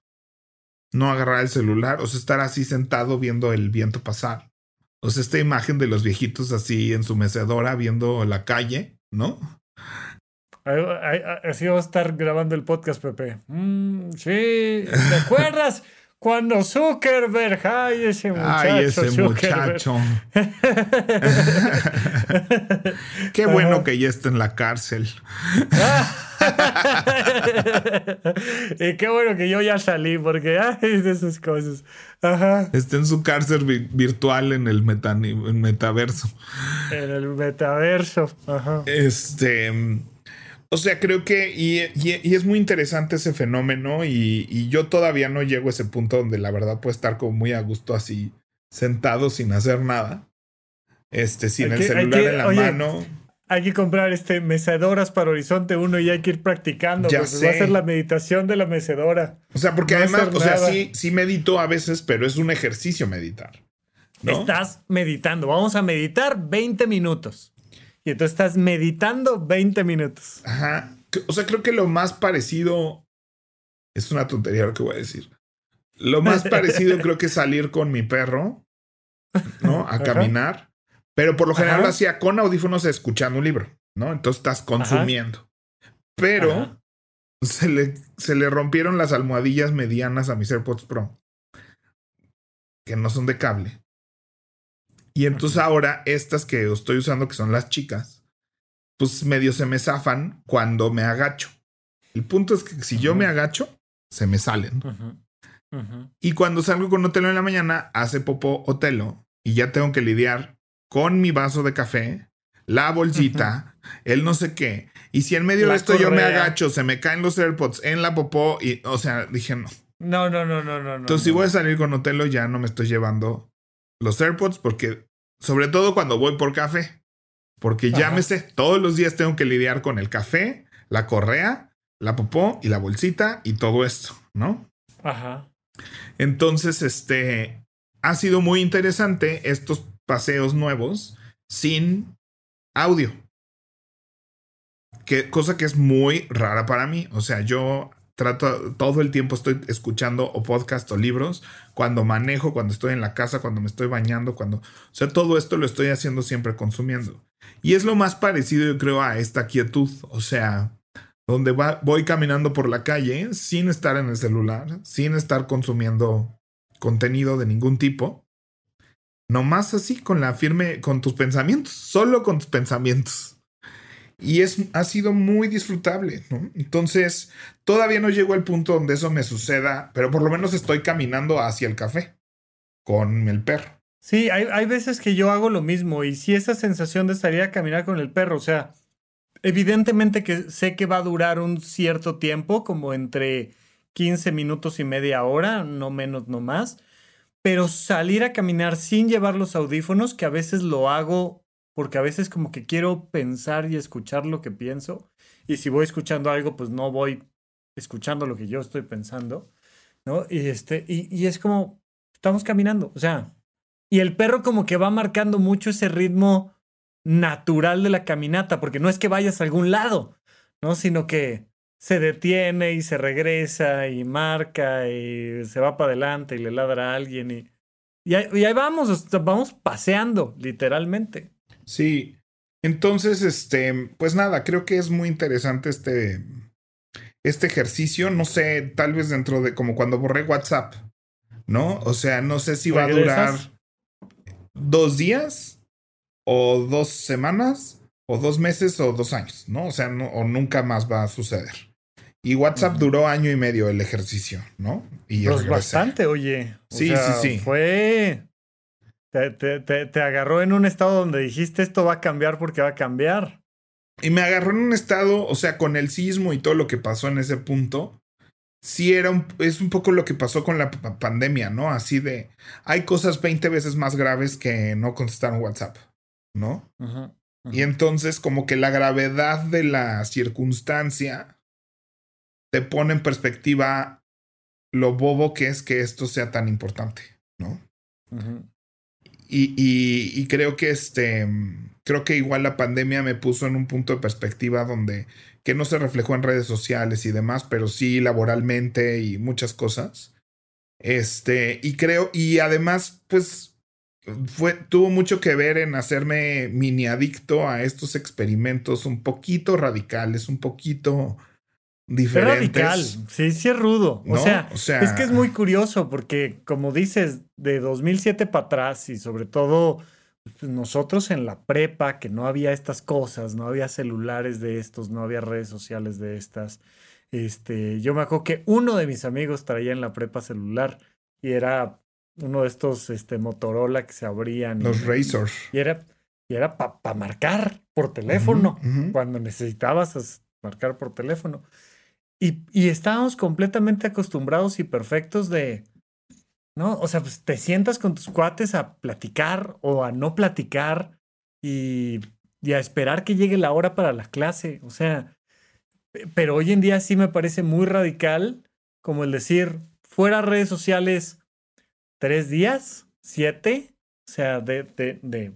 no agarrar el celular, o sea, estar así sentado viendo el viento pasar. O sea, esta imagen de los viejitos así en su mecedora viendo la calle, ¿no? Así vamos a estar grabando el podcast, Pepe. Mm, sí, ¿te acuerdas? Cuando Zuckerberg, ay, ese muchacho. Ay, ese muchacho. Qué bueno que ya está en la cárcel. y qué bueno que yo ya salí, porque ay, de esas cosas. Está en su cárcel virtual en el, metaverso. En el metaverso. Ajá. Este. O sea, creo que, y, es muy interesante ese fenómeno y, yo todavía no llego a ese punto donde la verdad puedo estar como muy a gusto así, sentado sin hacer nada, este, sin el celular en la mano. Hay que comprar este mecedoras para Horizonte 1 y hay que ir practicando. Ya Va a ser la meditación de la mecedora. O sea, porque además, o sea, sí, sí medito a veces, pero es un ejercicio meditar. Estás meditando. Vamos a meditar 20 minutos. Y entonces estás meditando 20 minutos. Ajá. O sea, creo que lo más parecido. Es una tontería lo que voy a decir. Lo más parecido creo que es salir con mi perro, ¿no? A caminar. Pero por lo general lo hacía con audífonos escuchando un libro, ¿no? Entonces estás consumiendo. Pero se le, se le rompieron las almohadillas medianas a mis AirPods Pro, que no son de cable. Y entonces ahora estas que estoy usando, que son las chicas, pues medio se me zafan cuando me agacho. El punto es que si yo me agacho, se me salen. Y cuando salgo con Otelo en la mañana, hace popó Otelo y ya tengo que lidiar con mi vaso de café, la bolsita, el no sé qué. Y si en medio de esto yo me agacho, se me caen los AirPods en la popó y, o sea, dije no. No, no, no, no, no. Entonces, si voy a salir con Otelo, ya no me estoy llevando los AirPods porque, sobre todo cuando voy por café, porque sé, todos los días tengo que lidiar con el café, la correa, la popó y la bolsita y todo esto, ¿no? Ajá. Entonces, este, ha sido muy interesante estos paseos nuevos sin audio. Que, cosa que es muy rara para mí. O sea, yo trato todo el tiempo estoy escuchando o podcast o libros cuando manejo, cuando estoy en la casa, cuando me estoy bañando, cuando, o sea, todo esto lo estoy haciendo siempre consumiendo. Y es lo más parecido, yo creo, a esta quietud, o sea, donde voy caminando por la calle sin estar en el celular, sin estar consumiendo contenido de ningún tipo, nomás así con la firme, con tus pensamientos, solo con tus pensamientos y es, ha sido muy disfrutable, ¿no? Entonces, todavía no llego al punto donde eso me suceda, pero por lo menos estoy caminando hacia el café con el perro. Sí, hay, hay veces que yo hago lo mismo y si esa sensación de salir a caminar con el perro, o sea, evidentemente que sé que va a durar un cierto tiempo, como entre 15 minutos y media hora, no menos, no más. Pero salir a caminar sin llevar los audífonos, que a veces lo hago porque a veces como que quiero pensar y escuchar lo que pienso. Y si voy escuchando algo, pues no voy escuchando lo que yo estoy pensando, ¿no? Y, este, y, y es como, estamos caminando, o sea, y el perro como que va marcando mucho ese ritmo natural de la caminata, porque no es que vayas a algún lado, ¿no? Sino que se detiene y se regresa y marca y se va para adelante y le ladra a alguien y, y, y ahí vamos, vamos paseando, literalmente. Sí, entonces, este, pues nada, creo que es muy interesante este, este ejercicio, no sé, tal vez dentro de como cuando borré WhatsApp, ¿no? O sea, no sé si va a durar dos días o dos semanas, o dos meses, o dos años, ¿no? O sea, no, o nunca más va a suceder. Y WhatsApp uh -huh. duró año y medio el ejercicio, ¿no? Y pues bastante, oye. O sí, sea, sí, sí. Fue. Te, te, te, te, agarró en un estado donde dijiste esto va a cambiar porque va a cambiar. Y me agarró en un estado, o sea, con el sismo y todo lo que pasó en ese punto. Sí, era un, es un poco lo que pasó con la pandemia, ¿no? Así de. Hay cosas 20 veces más graves que no contestar un WhatsApp. ¿no? Y entonces como que la gravedad de la circunstancia te pone en perspectiva lo bobo que es que esto sea tan importante, ¿no? -huh. Y, creo que este, creo que igual la pandemia me puso en un punto de perspectiva donde, que no se reflejó en redes sociales y demás, pero sí laboralmente y muchas cosas. Este, y creo, y además, pues fue, tuvo mucho que ver en hacerme mini adicto a estos experimentos un poquito radicales, un poquito diferentes. Es radical, sí, sí es rudo. ¿No? O, sea, o, sea, es que es muy curioso porque, como dices, de 2007 para atrás y sobre todo pues, nosotros en la prepa, que no había estas cosas, no había celulares de estos, no había redes sociales de estas. Este, yo me acuerdo que uno de mis amigos traía en la prepa celular y era uno de estos este, Motorola que se abrían. Los y, Razors. Y era, y era para pa marcar por teléfono, uh -huh, uh -huh. cuando necesitabas marcar por teléfono. Y, y, estábamos completamente acostumbrados y perfectos de, ¿no? O sea, pues te sientas con tus cuates a platicar o a no platicar y, a esperar que llegue la hora para la clase. O sea, pero hoy en día sí me parece muy radical como el decir, fuera redes sociales tres días, siete, o sea, de, de, de,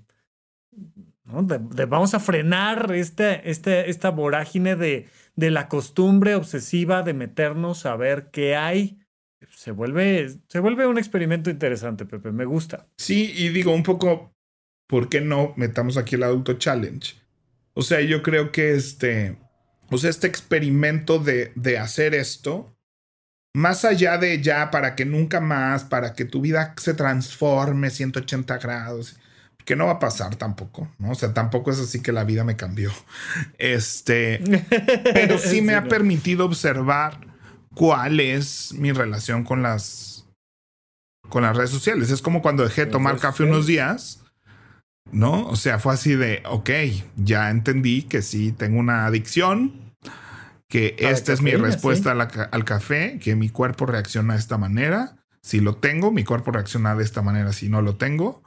vamos a frenar esta vorágine de, de la costumbre obsesiva de meternos a ver qué hay. Se vuelve, se vuelve un experimento interesante, Pepe, me gusta. Sí, y digo un poco, ¿por qué no metamos aquí el adulto challenge? O sea, yo creo que este, o sea, este experimento de, de hacer esto, más allá de ya para que nunca más, para que tu vida se transforme 180 grados, que no va a pasar tampoco, ¿no? O sea, tampoco es así que la vida me cambió. Este, pero sí me ha permitido observar cuál es mi relación con las con las redes sociales. Es como cuando dejé de tomar café unos días, ¿no? O sea, fue así de, ok, ya entendí que sí tengo una adicción, que esta es mi respuesta ¿sí? la, al café, que mi cuerpo reacciona de esta manera. Si lo tengo, mi cuerpo reacciona de esta manera si no lo tengo.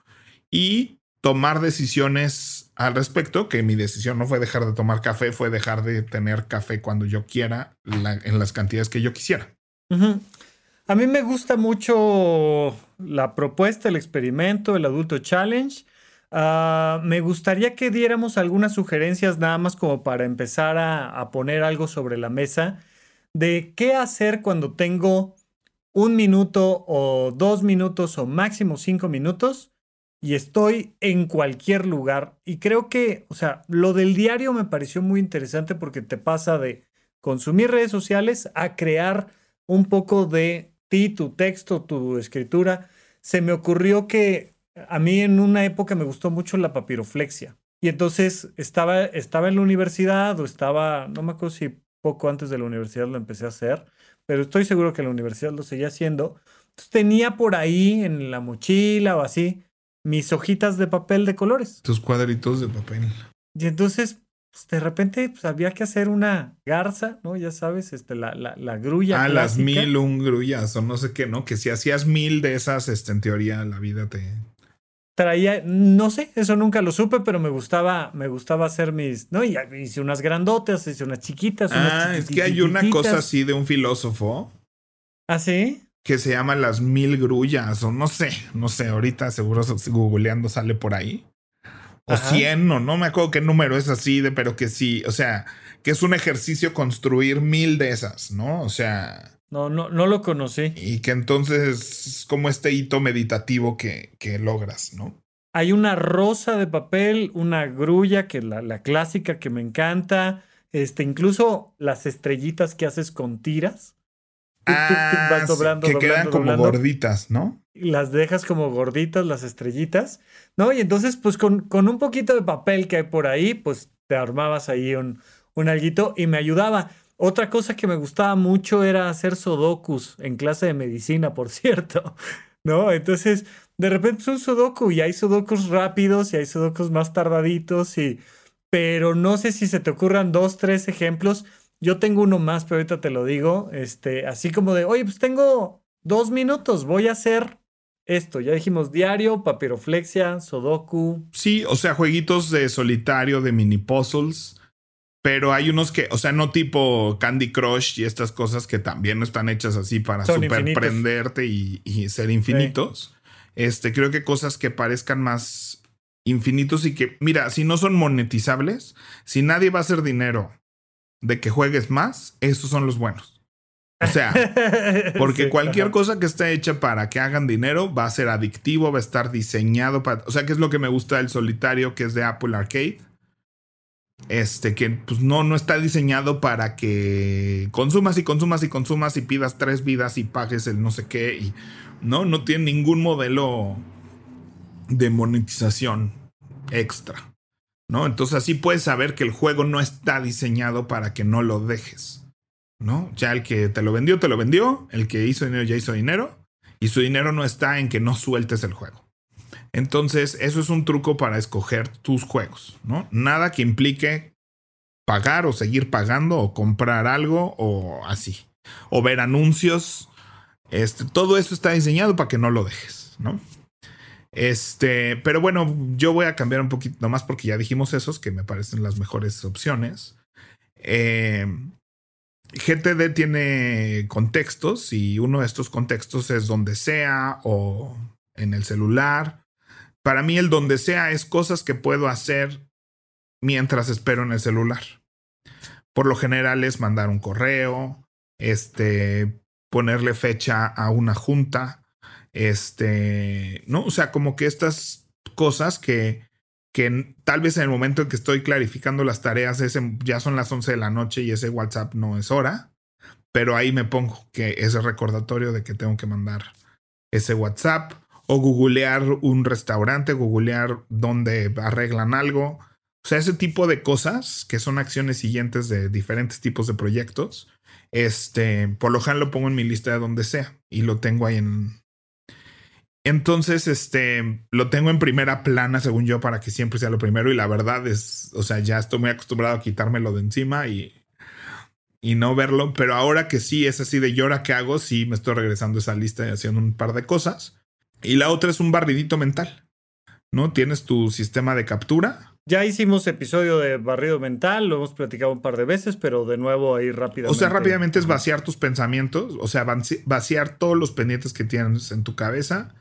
Y tomar decisiones al respecto, que mi decisión no fue dejar de tomar café, fue dejar de tener café cuando yo quiera, en las cantidades que yo quisiera. A mí me gusta mucho la propuesta, el experimento, el adulto challenge. Uh, me gustaría que diéramos algunas sugerencias nada más como para empezar a, poner algo sobre la mesa de qué hacer cuando tengo un minuto o dos minutos o máximo cinco minutos y estoy en cualquier lugar. Y creo que, o sea, lo del diario me pareció muy interesante porque te pasa de consumir redes sociales a crear un poco de ti, tu texto, tu escritura. Se me ocurrió que a mí en una época me gustó mucho la papiroflexia. Y entonces estaba, estaba en la universidad o estaba, no me acuerdo si poco antes de la universidad lo empecé a hacer, pero estoy seguro que la universidad lo seguía haciendo. Entonces tenía por ahí en la mochila o así mis hojitas de papel de colores. Tus cuadritos de papel. Y entonces pues, de repente pues, había que hacer una garza, ¿no? Ya sabes, este, la, la, la grulla. Ah, las mil, un grullas o no sé qué, ¿no? Que si hacías mil de esas, este, en teoría la vida te... Traía, no sé, eso nunca lo supe, pero me gustaba, me gustaba hacer mis, ¿no? Y hice unas grandotas, hice unas chiquitas. ah, es que hay una cosa así de un filósofo. ¿Ah, sí? Que se llama las mil grullas, o no sé, no sé, ahorita seguro googleando sale por ahí o 100, o no me acuerdo qué número es así, de, pero que sí, o sea, que es un ejercicio construir mil de esas, ¿no? O sea... No, no, no lo conocí. Y que entonces es como este hito meditativo que, que logras, ¿no? Hay una rosa de papel, una grulla, que la, la clásica que me encanta, este, incluso las estrellitas que haces con tiras. Ah, que quedan como gorditas, ¿no? Las dejas como gorditas, las estrellitas, ¿no? Y entonces, pues con, con, un poquito de papel que hay por ahí, pues te armabas ahí un, un alguito y me ayudaba. Otra cosa que me gustaba mucho era hacer sudokus en clase de medicina, por cierto, ¿no? Entonces, de repente es un sudoku y hay sudokus rápidos y hay sudokus más tardaditos y... Pero no sé si se te ocurran dos, tres ejemplos yo tengo uno más, pero ahorita te lo digo. Este, así como de, oye, pues tengo dos minutos, voy a hacer esto. Ya dijimos diario, papiroflexia, Sudoku. Sí, o sea, jueguitos de solitario, de mini puzzles. Pero hay unos que, o sea, no tipo Candy Crush y estas cosas que también no están hechas así para super prenderte y, ser infinitos. Este, creo que cosas que parezcan más infinitos y que, mira, si no son monetizables, si nadie va a hacer dinero de que juegues más, esos son los buenos. O sea, porque cualquier cosa que esté hecha para que hagan dinero va a ser adictivo, va a estar diseñado para... O sea, que es lo que me gusta del solitario que es de Apple Arcade. Este, que pues no, no está diseñado para que consumas y consumas y consumas y pidas tres vidas y pagues el no sé qué. Y no, no tiene ningún modelo de monetización extra. ¿No? Entonces así puedes saber que el juego no está diseñado para que no lo dejes, ¿no? Ya el que te lo vendió, te lo vendió, el que hizo dinero ya hizo dinero, y su dinero no está en que no sueltes el juego. Entonces, eso es un truco para escoger tus juegos, ¿no? Nada que implique pagar o seguir pagando o comprar algo o así. O ver anuncios. Este, todo eso está diseñado para que no lo dejes, ¿no? Este, pero bueno, yo voy a cambiar un poquito, nomás porque ya dijimos esos, que me parecen las mejores opciones. Eh, GTD tiene contextos y uno de estos contextos es donde sea o en el celular. Para mí el donde sea es cosas que puedo hacer mientras espero en el celular. Por lo general es mandar un correo, este, ponerle fecha a una junta, este, ¿no? O sea, como que estas cosas que, que tal vez en el momento en que estoy clarificando las tareas ya son las 11 de la noche y ese WhatsApp no es hora, pero ahí me pongo que ese recordatorio de que tengo que mandar ese WhatsApp o googlear un restaurante, googlear dónde arreglan algo. O sea, ese tipo de cosas que son acciones siguientes de diferentes tipos de proyectos. Este, por lo general lo pongo en mi lista de donde sea y lo tengo ahí en, entonces, este, lo tengo en primera plana, según yo, para que siempre sea lo primero. Y la verdad es, o sea, ya estoy muy acostumbrado a quitármelo de encima y, y no verlo. Pero ahora que sí es así de llora que hago, sí me estoy regresando a esa lista y haciendo un par de cosas. Y la otra es un barridito mental. ¿No? Tienes tu sistema de captura ya hicimos episodio de barrido mental, lo hemos platicado un par de veces, pero de nuevo ahí rápidamente. O sea, rápidamente es vaciar tus pensamientos, o sea, vaciar todos los pendientes que tienes en tu cabeza.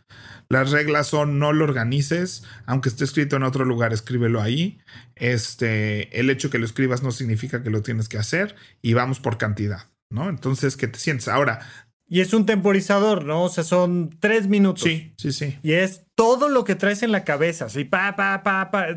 Las reglas son no lo organices, aunque esté escrito en otro lugar, escríbelo ahí. Este, el hecho que lo escribas no significa que lo tienes que hacer y vamos por cantidad, ¿no? Entonces, ¿qué te sientes? Ahora, y es un temporizador, ¿no? O sea, son tres minutos. Sí, sí, sí. Y es todo lo que traes en la cabeza. Así, pa, pa, pa, pa.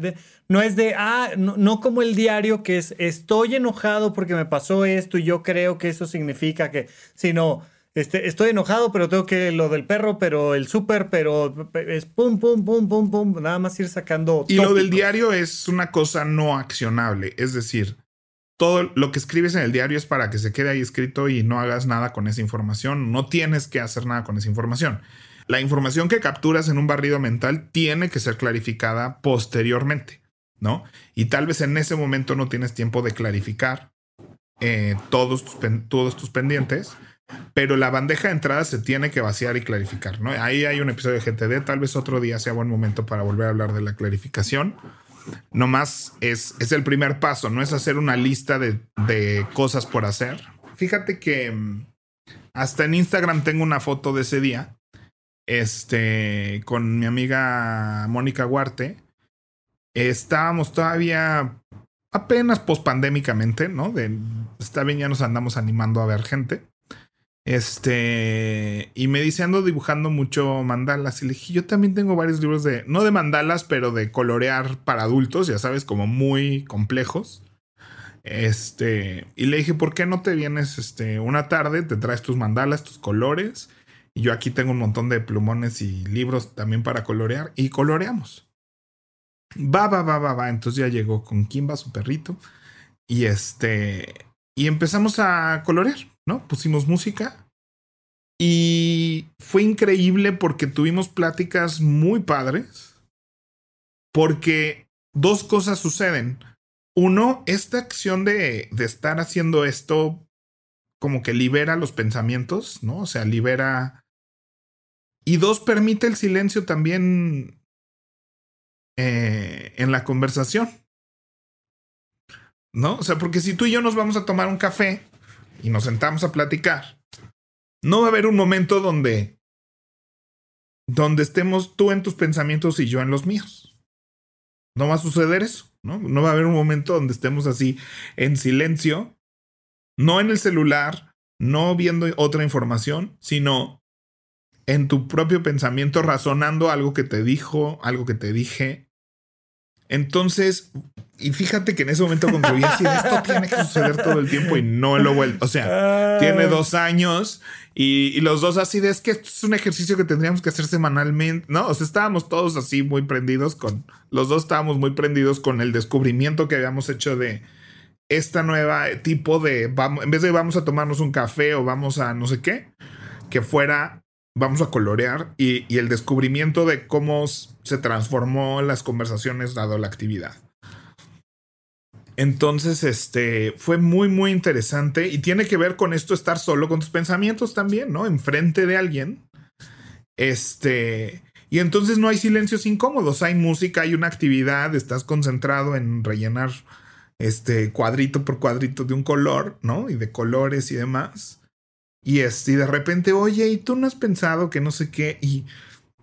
no es de, ah, no, como el diario que es, estoy enojado porque me pasó esto y yo creo que eso significa que, sino, este, estoy enojado, pero tengo que lo del perro, pero el súper, pero es pum, pum, pum, pum, pum. Nada más ir sacando. Y lo del diario es una cosa no accionable. Es decir, todo lo que escribes en el diario es para que se quede ahí escrito y no hagas nada con esa información. No tienes que hacer nada con esa información. La información que capturas en un barrido mental tiene que ser clarificada posteriormente. ¿no? Y tal vez en ese momento no tienes tiempo de clarificar eh, todos, tus todos tus pendientes, pero la bandeja de entrada se tiene que vaciar y clarificar, ¿no? Ahí hay un episodio de GTD, tal vez otro día sea buen momento para volver a hablar de la clarificación. No más es, es el primer paso, no es hacer una lista de, de cosas por hacer. Fíjate que mm, hasta en Instagram tengo una foto de ese día, este, con mi amiga Mónica Huarte. Estábamos todavía apenas pospandémicamente, ¿no? De, está bien, ya nos andamos animando a ver gente. Este, y me dice, ando dibujando mucho mandalas. Y le dije, yo también tengo varios libros de, no de mandalas, pero de colorear para adultos, ya sabes, como muy complejos. Este, y le dije, ¿por qué no te vienes este, una tarde? Te traes tus mandalas, tus colores. Y yo aquí tengo un montón de plumones y libros también para colorear. Y coloreamos. Va, va, va, va, va. Entonces ya llegó con Kimba, su perrito. Y este, y empezamos a colorear, ¿no? Pusimos música. Y fue increíble porque tuvimos pláticas muy padres. Porque dos cosas suceden. Uno, esta acción de, de estar haciendo esto como que libera los pensamientos, ¿no? O sea, libera... Y dos, permite el silencio también eh, en la conversación. ¿No? O sea, porque si tú y yo nos vamos a tomar un café y nos sentamos a platicar, no va a haber un momento donde donde estemos tú en tus pensamientos y yo en los míos. No va a suceder eso. ¿no? va a haber un momento donde estemos así en silencio, no en el celular, no viendo otra información, sino en tu propio pensamiento razonando algo que te dijo, algo que te dije. Entonces, y fíjate que en ese momento concluí así, esto tiene que suceder todo el tiempo y no lo vuelvo. O sea, tiene dos años y, los dos así de es que esto es un ejercicio que tendríamos que hacer semanalmente, ¿no? O sea, estábamos todos así muy prendidos con, los dos estábamos muy prendidos con el descubrimiento que habíamos hecho de esta nueva tipo de, vamos, en vez de vamos a tomarnos un café o vamos a no sé qué, que fuera, vamos a colorear y, el descubrimiento de cómo se transformó las conversaciones dado la actividad. Entonces, este fue muy, muy interesante y tiene que ver con esto estar solo con tus pensamientos también, ¿no? Enfrente de alguien. Este, y entonces no hay silencios incómodos, hay música, hay una actividad, estás concentrado en rellenar este cuadrito por cuadrito de un color, ¿no? Y de colores y demás. Y, este, y de repente, oye, ¿y tú no has pensado que no sé qué? Y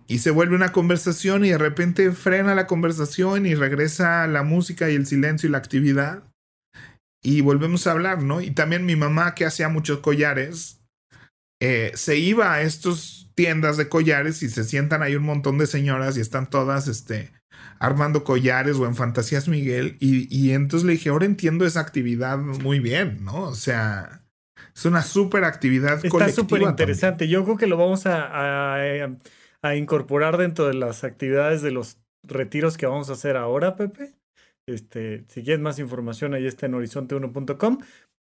y se vuelve una conversación y de repente frena la conversación y regresa la música y el silencio y la actividad. Y volvemos a hablar, ¿no? Y también mi mamá, que hacía muchos collares, eh, se iba a estas tiendas de collares y se sientan ahí un montón de señoras y están todas, este, armando collares o en Fantasías Miguel. Y, y entonces le dije, ahora entiendo esa actividad muy bien, ¿no? O sea, es una súper actividad Está súper interesante. Yo creo que lo vamos a, a eh, a incorporar dentro de las actividades de los retiros que vamos a hacer ahora, Pepe. Este, si quieres más información, ahí está en horizonte1.com.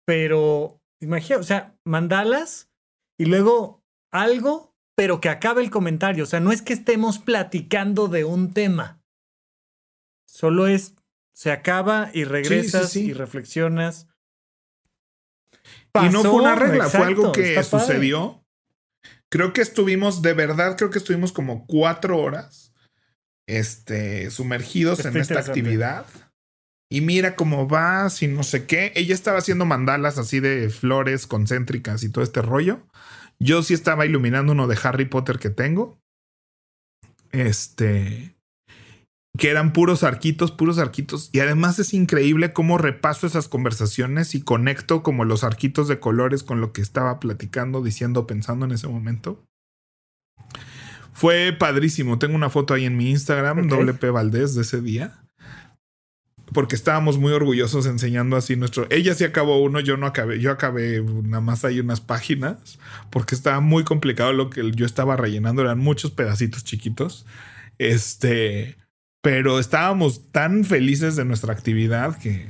Pero imagina, o sea, mandalas y luego algo, pero que acabe el comentario. O sea, no es que estemos platicando de un tema. Solo es, se acaba y regresas y reflexionas. Y no fue una regla, fue algo que sucedió Creo que estuvimos, de verdad, creo que estuvimos como cuatro horas este, sumergidos en esta actividad. Y mira cómo va, si no sé qué. Ella estaba haciendo mandalas así de flores concéntricas y todo este rollo. Yo sí estaba iluminando uno de Harry Potter que tengo. Este que eran puros arquitos, puros arquitos. Y además es increíble cómo repaso esas conversaciones y conecto como los arquitos de colores con lo que estaba platicando, diciendo, pensando en ese momento. Fue padrísimo. Tengo una foto ahí en mi Instagram, WP Valdés, de ese día. Porque estábamos muy orgullosos enseñando así nuestro. Ella sí acabó uno, yo no acabé. Yo acabé nada más ahí unas páginas. Porque estaba muy complicado lo que yo estaba rellenando. Eran muchos pedacitos chiquitos. Este pero estábamos tan felices de nuestra actividad que,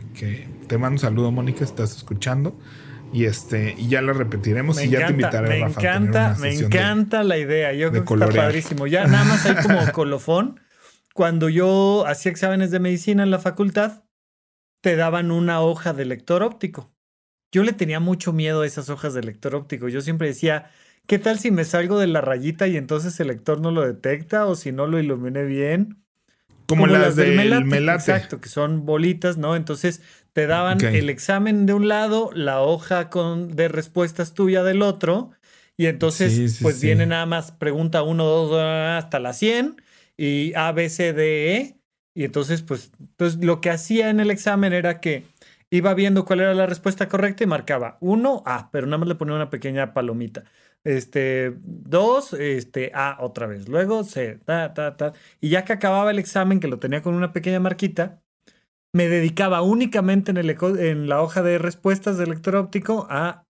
te mando un saludo, Mónica, estás escuchando. Y este, y ya lo repetiremos y ya te invitaré me Encanta, me encanta la idea. Yo creo que está padrísimo. Ya nada más hay como colofón. cuando yo hacía exámenes de medicina en la facultad, te daban una hoja de lector óptico. Yo le tenía mucho miedo a esas hojas de lector óptico. Yo siempre decía, ¿qué tal si me salgo de la rayita y entonces el lector no lo detecta o si no lo iluminé bien? Como, las, del melate, Exacto, que son bolitas, ¿no? Entonces te daban el examen de un lado, la hoja con, de respuestas tuya del otro, y entonces pues viene nada más pregunta 1, 2, hasta la 100, y A, B, C, D, E, y entonces pues, pues lo que hacía en el examen era que iba viendo cuál era la respuesta correcta y marcaba 1, A, pero nada más le ponía una pequeña palomita. Este, dos, este, A otra vez. Luego C, ta, ta, ta. Y ya que acababa el examen, que lo tenía con una pequeña marquita, me dedicaba únicamente en, el, en la hoja de respuestas del lector óptico a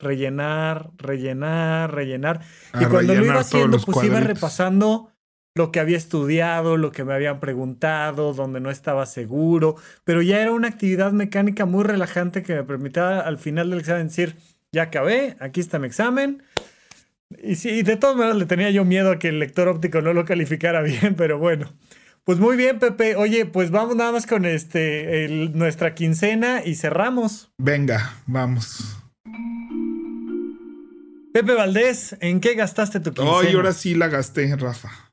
rellenar, rellenar, rellenar. y cuando lo iba haciendo, pues iba repasando lo que había estudiado, lo que me habían preguntado, donde no estaba seguro, pero ya era una actividad mecánica muy relajante que me permitía al final del examen decir, ya acabé, aquí está mi examen. Y sí, de todas maneras le tenía yo miedo a que el lector óptico no lo calificara bien, pero bueno. Pues muy bien, Pepe. Oye, pues vamos nada más con este nuestra quincena y cerramos. Venga, vamos. Pepe Valdés, ¿en qué gastaste tu quincena? Hoy ahora sí la gasté, Rafa.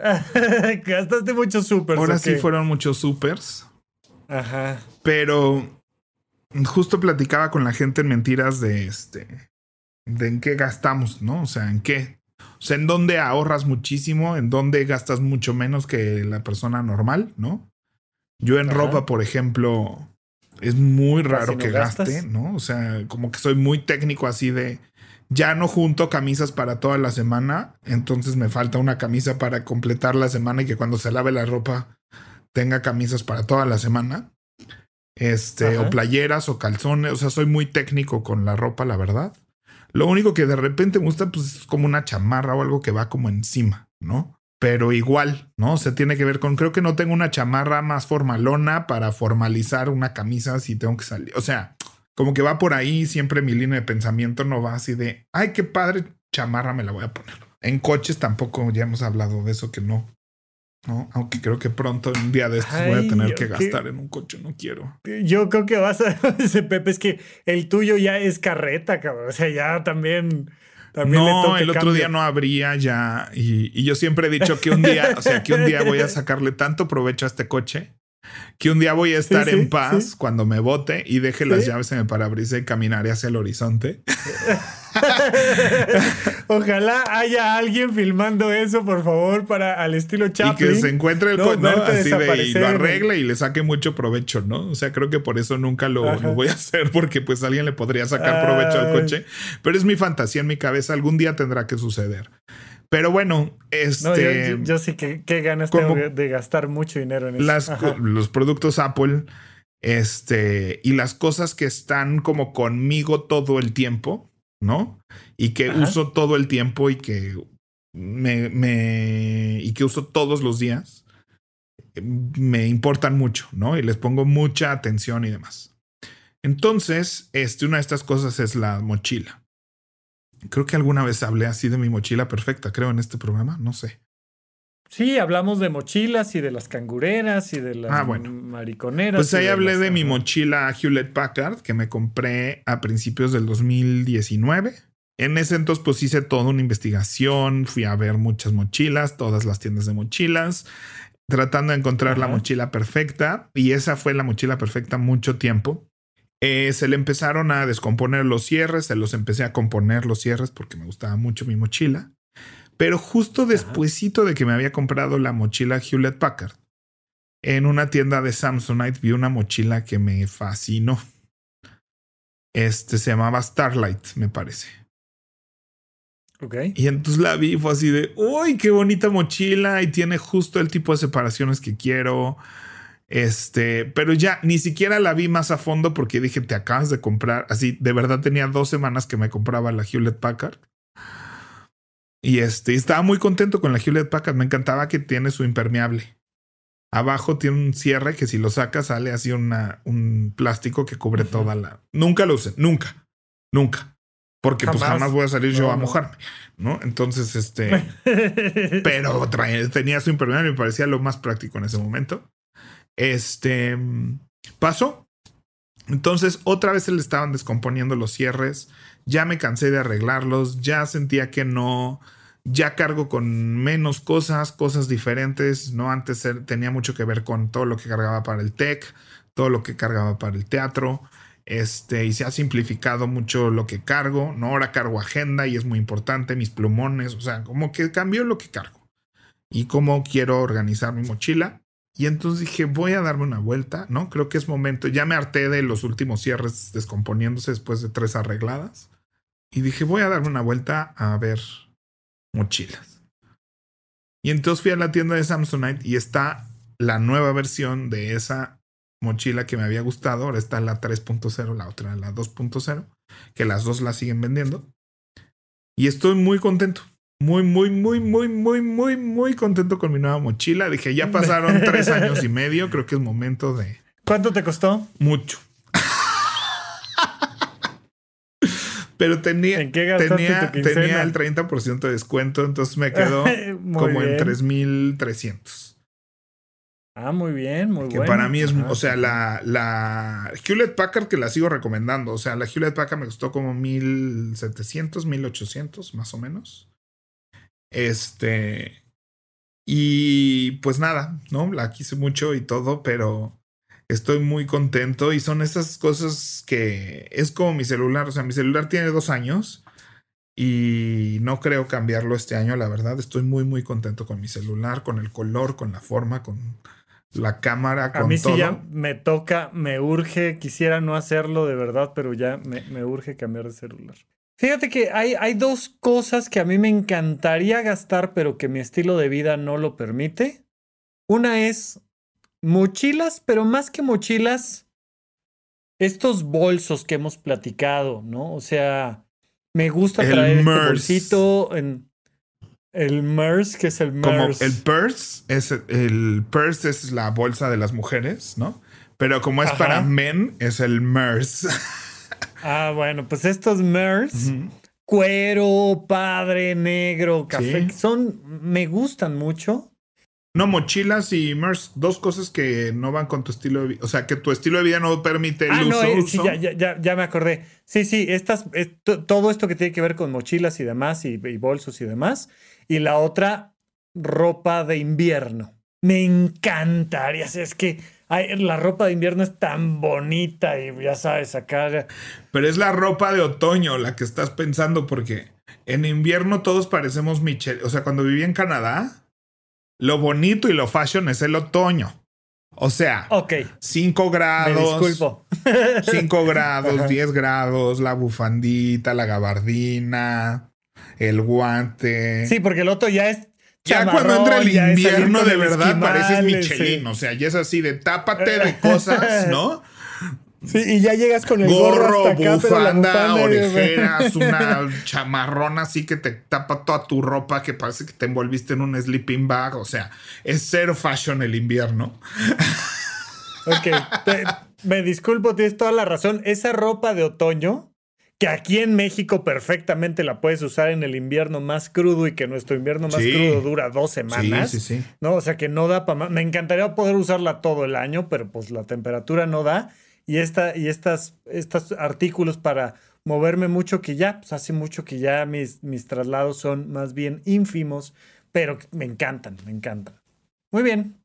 gastaste muchos supers. Ahora sí fueron muchos supers. Ajá. Pero justo platicaba con la gente en mentiras de este, de en qué gastamos, ¿no? O sea, en qué. O sea, en dónde ahorras muchísimo, en dónde gastas mucho menos que la persona normal, ¿no? Yo en ropa, por ejemplo, es muy raro que gaste, ¿no? O sea, como que soy muy técnico así de ya no junto camisas para toda la semana, entonces me falta una camisa para completar la semana y que cuando se lave la ropa tenga camisas para toda la semana este, o playeras o calzones. O sea, soy muy técnico con la ropa, la verdad. Lo único que de repente me gusta, pues es como una chamarra o algo que va como encima, ¿no? Pero igual, ¿no? Se tiene que ver con, creo que no tengo una chamarra más formalona para formalizar una camisa si tengo que salir. O sea, como que va por ahí, siempre mi línea de pensamiento no va así de, ay, qué padre chamarra me la voy a poner. En coches tampoco, ya hemos hablado de eso, que no, ¿no? Aunque creo que pronto, un día de estos, voy a tener que gastar en un coche, no quiero. Yo creo que vas a, ese Pepe, es que el tuyo ya es carreta, cabrón. O sea, ya también. también no, el otro día no habría ya. Y, y, yo siempre he dicho que un día, o sea, que un día voy a sacarle tanto provecho a este coche que un día voy a estar en paz cuando me vote y deje las llaves en el parabrisas y caminaré hacia el horizonte. Ojalá haya alguien filmando eso, por favor, para al estilo Chaplin. Y que se encuentre el ¿no? Así de, y lo arregle y le saque mucho provecho, ¿no? O sea, creo que por eso nunca lo, voy a hacer, porque pues alguien le podría sacar provecho al coche. Pero es mi fantasía en mi cabeza, algún día tendrá que suceder. Pero bueno, este. yo, sí que qué ganas tengo de gastar mucho dinero en eso. los productos Apple, este, y las cosas que están como conmigo todo el tiempo, ¿no? Y que uso todo el tiempo y que me, me. y que uso todos los días. Me importan mucho, ¿no? Y les pongo mucha atención y demás. Entonces, este, una de estas cosas es la mochila. Creo que alguna vez hablé así de mi mochila perfecta, creo, en este programa, no sé. Sí, hablamos de mochilas y de las cangureras y de las ah, mariconeras. Pues ahí hablé de mi mochila Hewlett Packard que me compré a principios del 2019. En ese entonces pues hice toda una investigación, fui a ver muchas mochilas, todas las tiendas de mochilas, tratando de encontrar la mochila perfecta y esa fue la mochila perfecta mucho tiempo. Eh, se le empezaron a descomponer los cierres, se los empecé a componer los cierres porque me gustaba mucho mi mochila. Pero justo despuesito de que me había comprado la mochila Hewlett Packard, en una tienda de Samsonite vi una mochila que me fascinó. Este se llamaba Starlight, me parece. Ok. Y entonces la vi, fue así de, uy, qué bonita mochila y tiene justo el tipo de separaciones que quiero. Este, pero ya ni siquiera la vi más a fondo porque dije, te acabas de comprar. Así, de verdad tenía dos semanas que me compraba la Hewlett Packard. Y este, estaba muy contento con la Hewlett Packard. Me encantaba que tiene su impermeable. Abajo tiene un cierre que si lo sacas sale así una, un plástico que cubre toda la. Nunca lo usé, nunca, nunca. Porque pues Jamás. jamás voy a salir yo a no. mojarme, ¿no? Entonces, este, pero trae- tenía su impermeable y me parecía lo más práctico en ese momento. Este pasó. Entonces, otra vez se le estaban descomponiendo los cierres. Ya me cansé de arreglarlos. Ya sentía que no. Ya cargo con menos cosas, cosas diferentes. No antes tenía mucho que ver con todo lo que cargaba para el tech, todo lo que cargaba para el teatro. Este, y se ha simplificado mucho lo que cargo. No, ahora cargo agenda y es muy importante, mis plumones. O sea, como que cambió lo que cargo y cómo quiero organizar mi mochila. Y entonces dije, voy a darme una vuelta, ¿no? Creo que es momento. Ya me harté de los últimos cierres descomponiéndose después de tres arregladas. Y dije, voy a darme una vuelta a ver mochilas. Y entonces fui a la tienda de Samsonite y está la nueva versión de esa mochila que me había gustado. Ahora está la 3.0, la otra la 2.0, que las dos la siguen vendiendo. Y estoy muy contento. Muy, muy, muy, muy, muy, muy, muy contento con mi nueva mochila. Dije, ya pasaron tres años y medio. Creo que es momento de ¿Cuánto te costó? mucho. Pero tenía, ¿En qué tenía, tenía el 30% de descuento, entonces me quedó como en bien. 3,300. Ah, muy bien, muy Que bueno. para mí es, Ajá. o sea, la, la Hewlett Packard que la sigo recomendando. O sea, la Hewlett Packard me costó como 1700, 1800 más o menos. Este. Y pues nada, ¿no? La quise mucho y todo, pero estoy muy contento. Y son esas cosas que es como mi celular. O sea, mi celular tiene dos años y no creo cambiarlo este año, la verdad. Estoy muy, muy contento con mi celular, con el color, con la forma, con la cámara, A con mí todo. sí ya me toca, me urge, quisiera no hacerlo de verdad, pero ya me, me urge cambiar de celular. Fíjate que hay, hay dos cosas que a mí me encantaría gastar, pero que mi estilo de vida no lo permite. Una es mochilas, pero más que mochilas, estos bolsos que hemos platicado, ¿no? O sea, me gusta El traer este MERS. bolsito en el MERS, que es el Como MERS. el purse, es el purse es la bolsa de las mujeres, ¿no? Pero como es Ajá. para men, es el MERS. Ah, bueno, pues estos MERS. cuero, padre, negro, café. Sí. Son, me gustan mucho. No, mochilas y MERS, dos cosas que no van con tu estilo de vida. O sea, que tu estilo de vida no permite el ah, uso. no, eh, sí, uso. ya, ya, ya, me acordé. Sí, sí, estas, es- to- todo esto que tiene que ver con mochilas y demás, y, y bolsos y demás. Y la otra, ropa de invierno. Me encantaría. Es que ay, la ropa de invierno es tan bonita y ya sabes, acá. Pero es la ropa de otoño la que estás pensando porque en invierno todos parecemos Michelle. O sea, cuando viví en Canadá, lo bonito y lo fashion es el otoño. O sea, Ok, 5 me grados. disculpo. 5 grados, Ajá. 10 grados, la bufandita, la gabardina, el guante. Sí, porque el otro ya es. Ya cuando entra el invierno de verdad pareces sí. Michelin, o sea, ya es así de tápate de cosas, ¿no? Sí, y ya llegas con el gorro, Gorro, hasta acá, pero la bufanda, bufanda, orejeras, una chamarrón así que te tapa toda tu ropa que parece que te envolviste en un sleeping bag, o sea, es cero fashion el invierno. Ok, te- me disculpo, tienes toda la razón. Esa ropa de otoño, que aquí en México perfectamente la puedes usar en el invierno más crudo y que nuestro invierno más Sí. crudo dura dos semanas. sí, sí. No, o sea que no da para más. Me encantaría poder usarla todo el año, pero pues la temperatura no da. Y, esta, y estas, estos artículos para moverme mucho, que ya, pues hace mucho que ya mis, mis traslados son más bien ínfimos, pero me encantan, me encantan. Muy bien.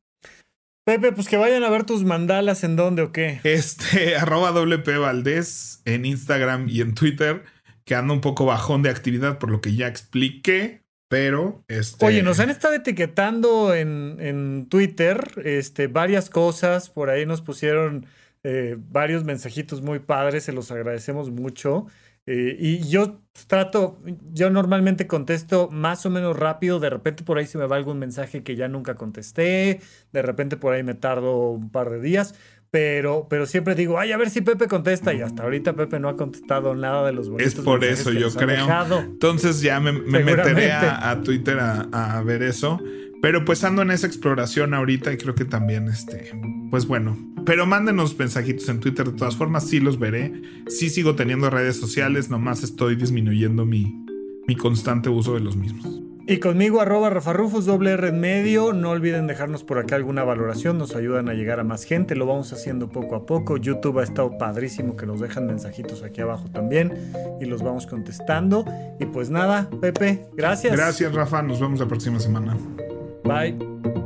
Pepe, pues que vayan a ver tus mandalas en dónde o qué. Este, arroba WP Valdés en Instagram y en Twitter, que anda un poco bajón de actividad por lo que ya expliqué, pero este. Oye, nos han estado etiquetando en, en Twitter este, varias cosas. Por ahí nos pusieron eh, varios mensajitos muy padres. Se los agradecemos mucho. Eh, y yo trato, yo normalmente contesto más o menos rápido. De repente por ahí se me va algún mensaje que ya nunca contesté. De repente por ahí me tardo un par de días. Pero, pero siempre digo, ay, a ver si Pepe contesta. Y hasta ahorita Pepe no ha contestado nada de los bonitos Es por eso, yo creo. Entonces ya me, meteré a, a Twitter a, a ver eso. Pero pues ando en esa exploración ahorita y creo que también, este, pues bueno, pero mándenos mensajitos en Twitter de todas formas, sí los veré. Sí sigo teniendo redes sociales, nomás estoy disminuyendo mi, mi constante uso de los mismos. Y conmigo, arroba Rafarrufus, doble R en medio. No olviden dejarnos por acá alguna valoración, nos ayudan a llegar a más gente, lo vamos haciendo poco a poco. YouTube ha estado padrísimo que nos dejan mensajitos aquí abajo también y los vamos contestando. Y pues nada, Pepe, gracias. Gracias, Rafa, nos vemos la próxima semana. Bye.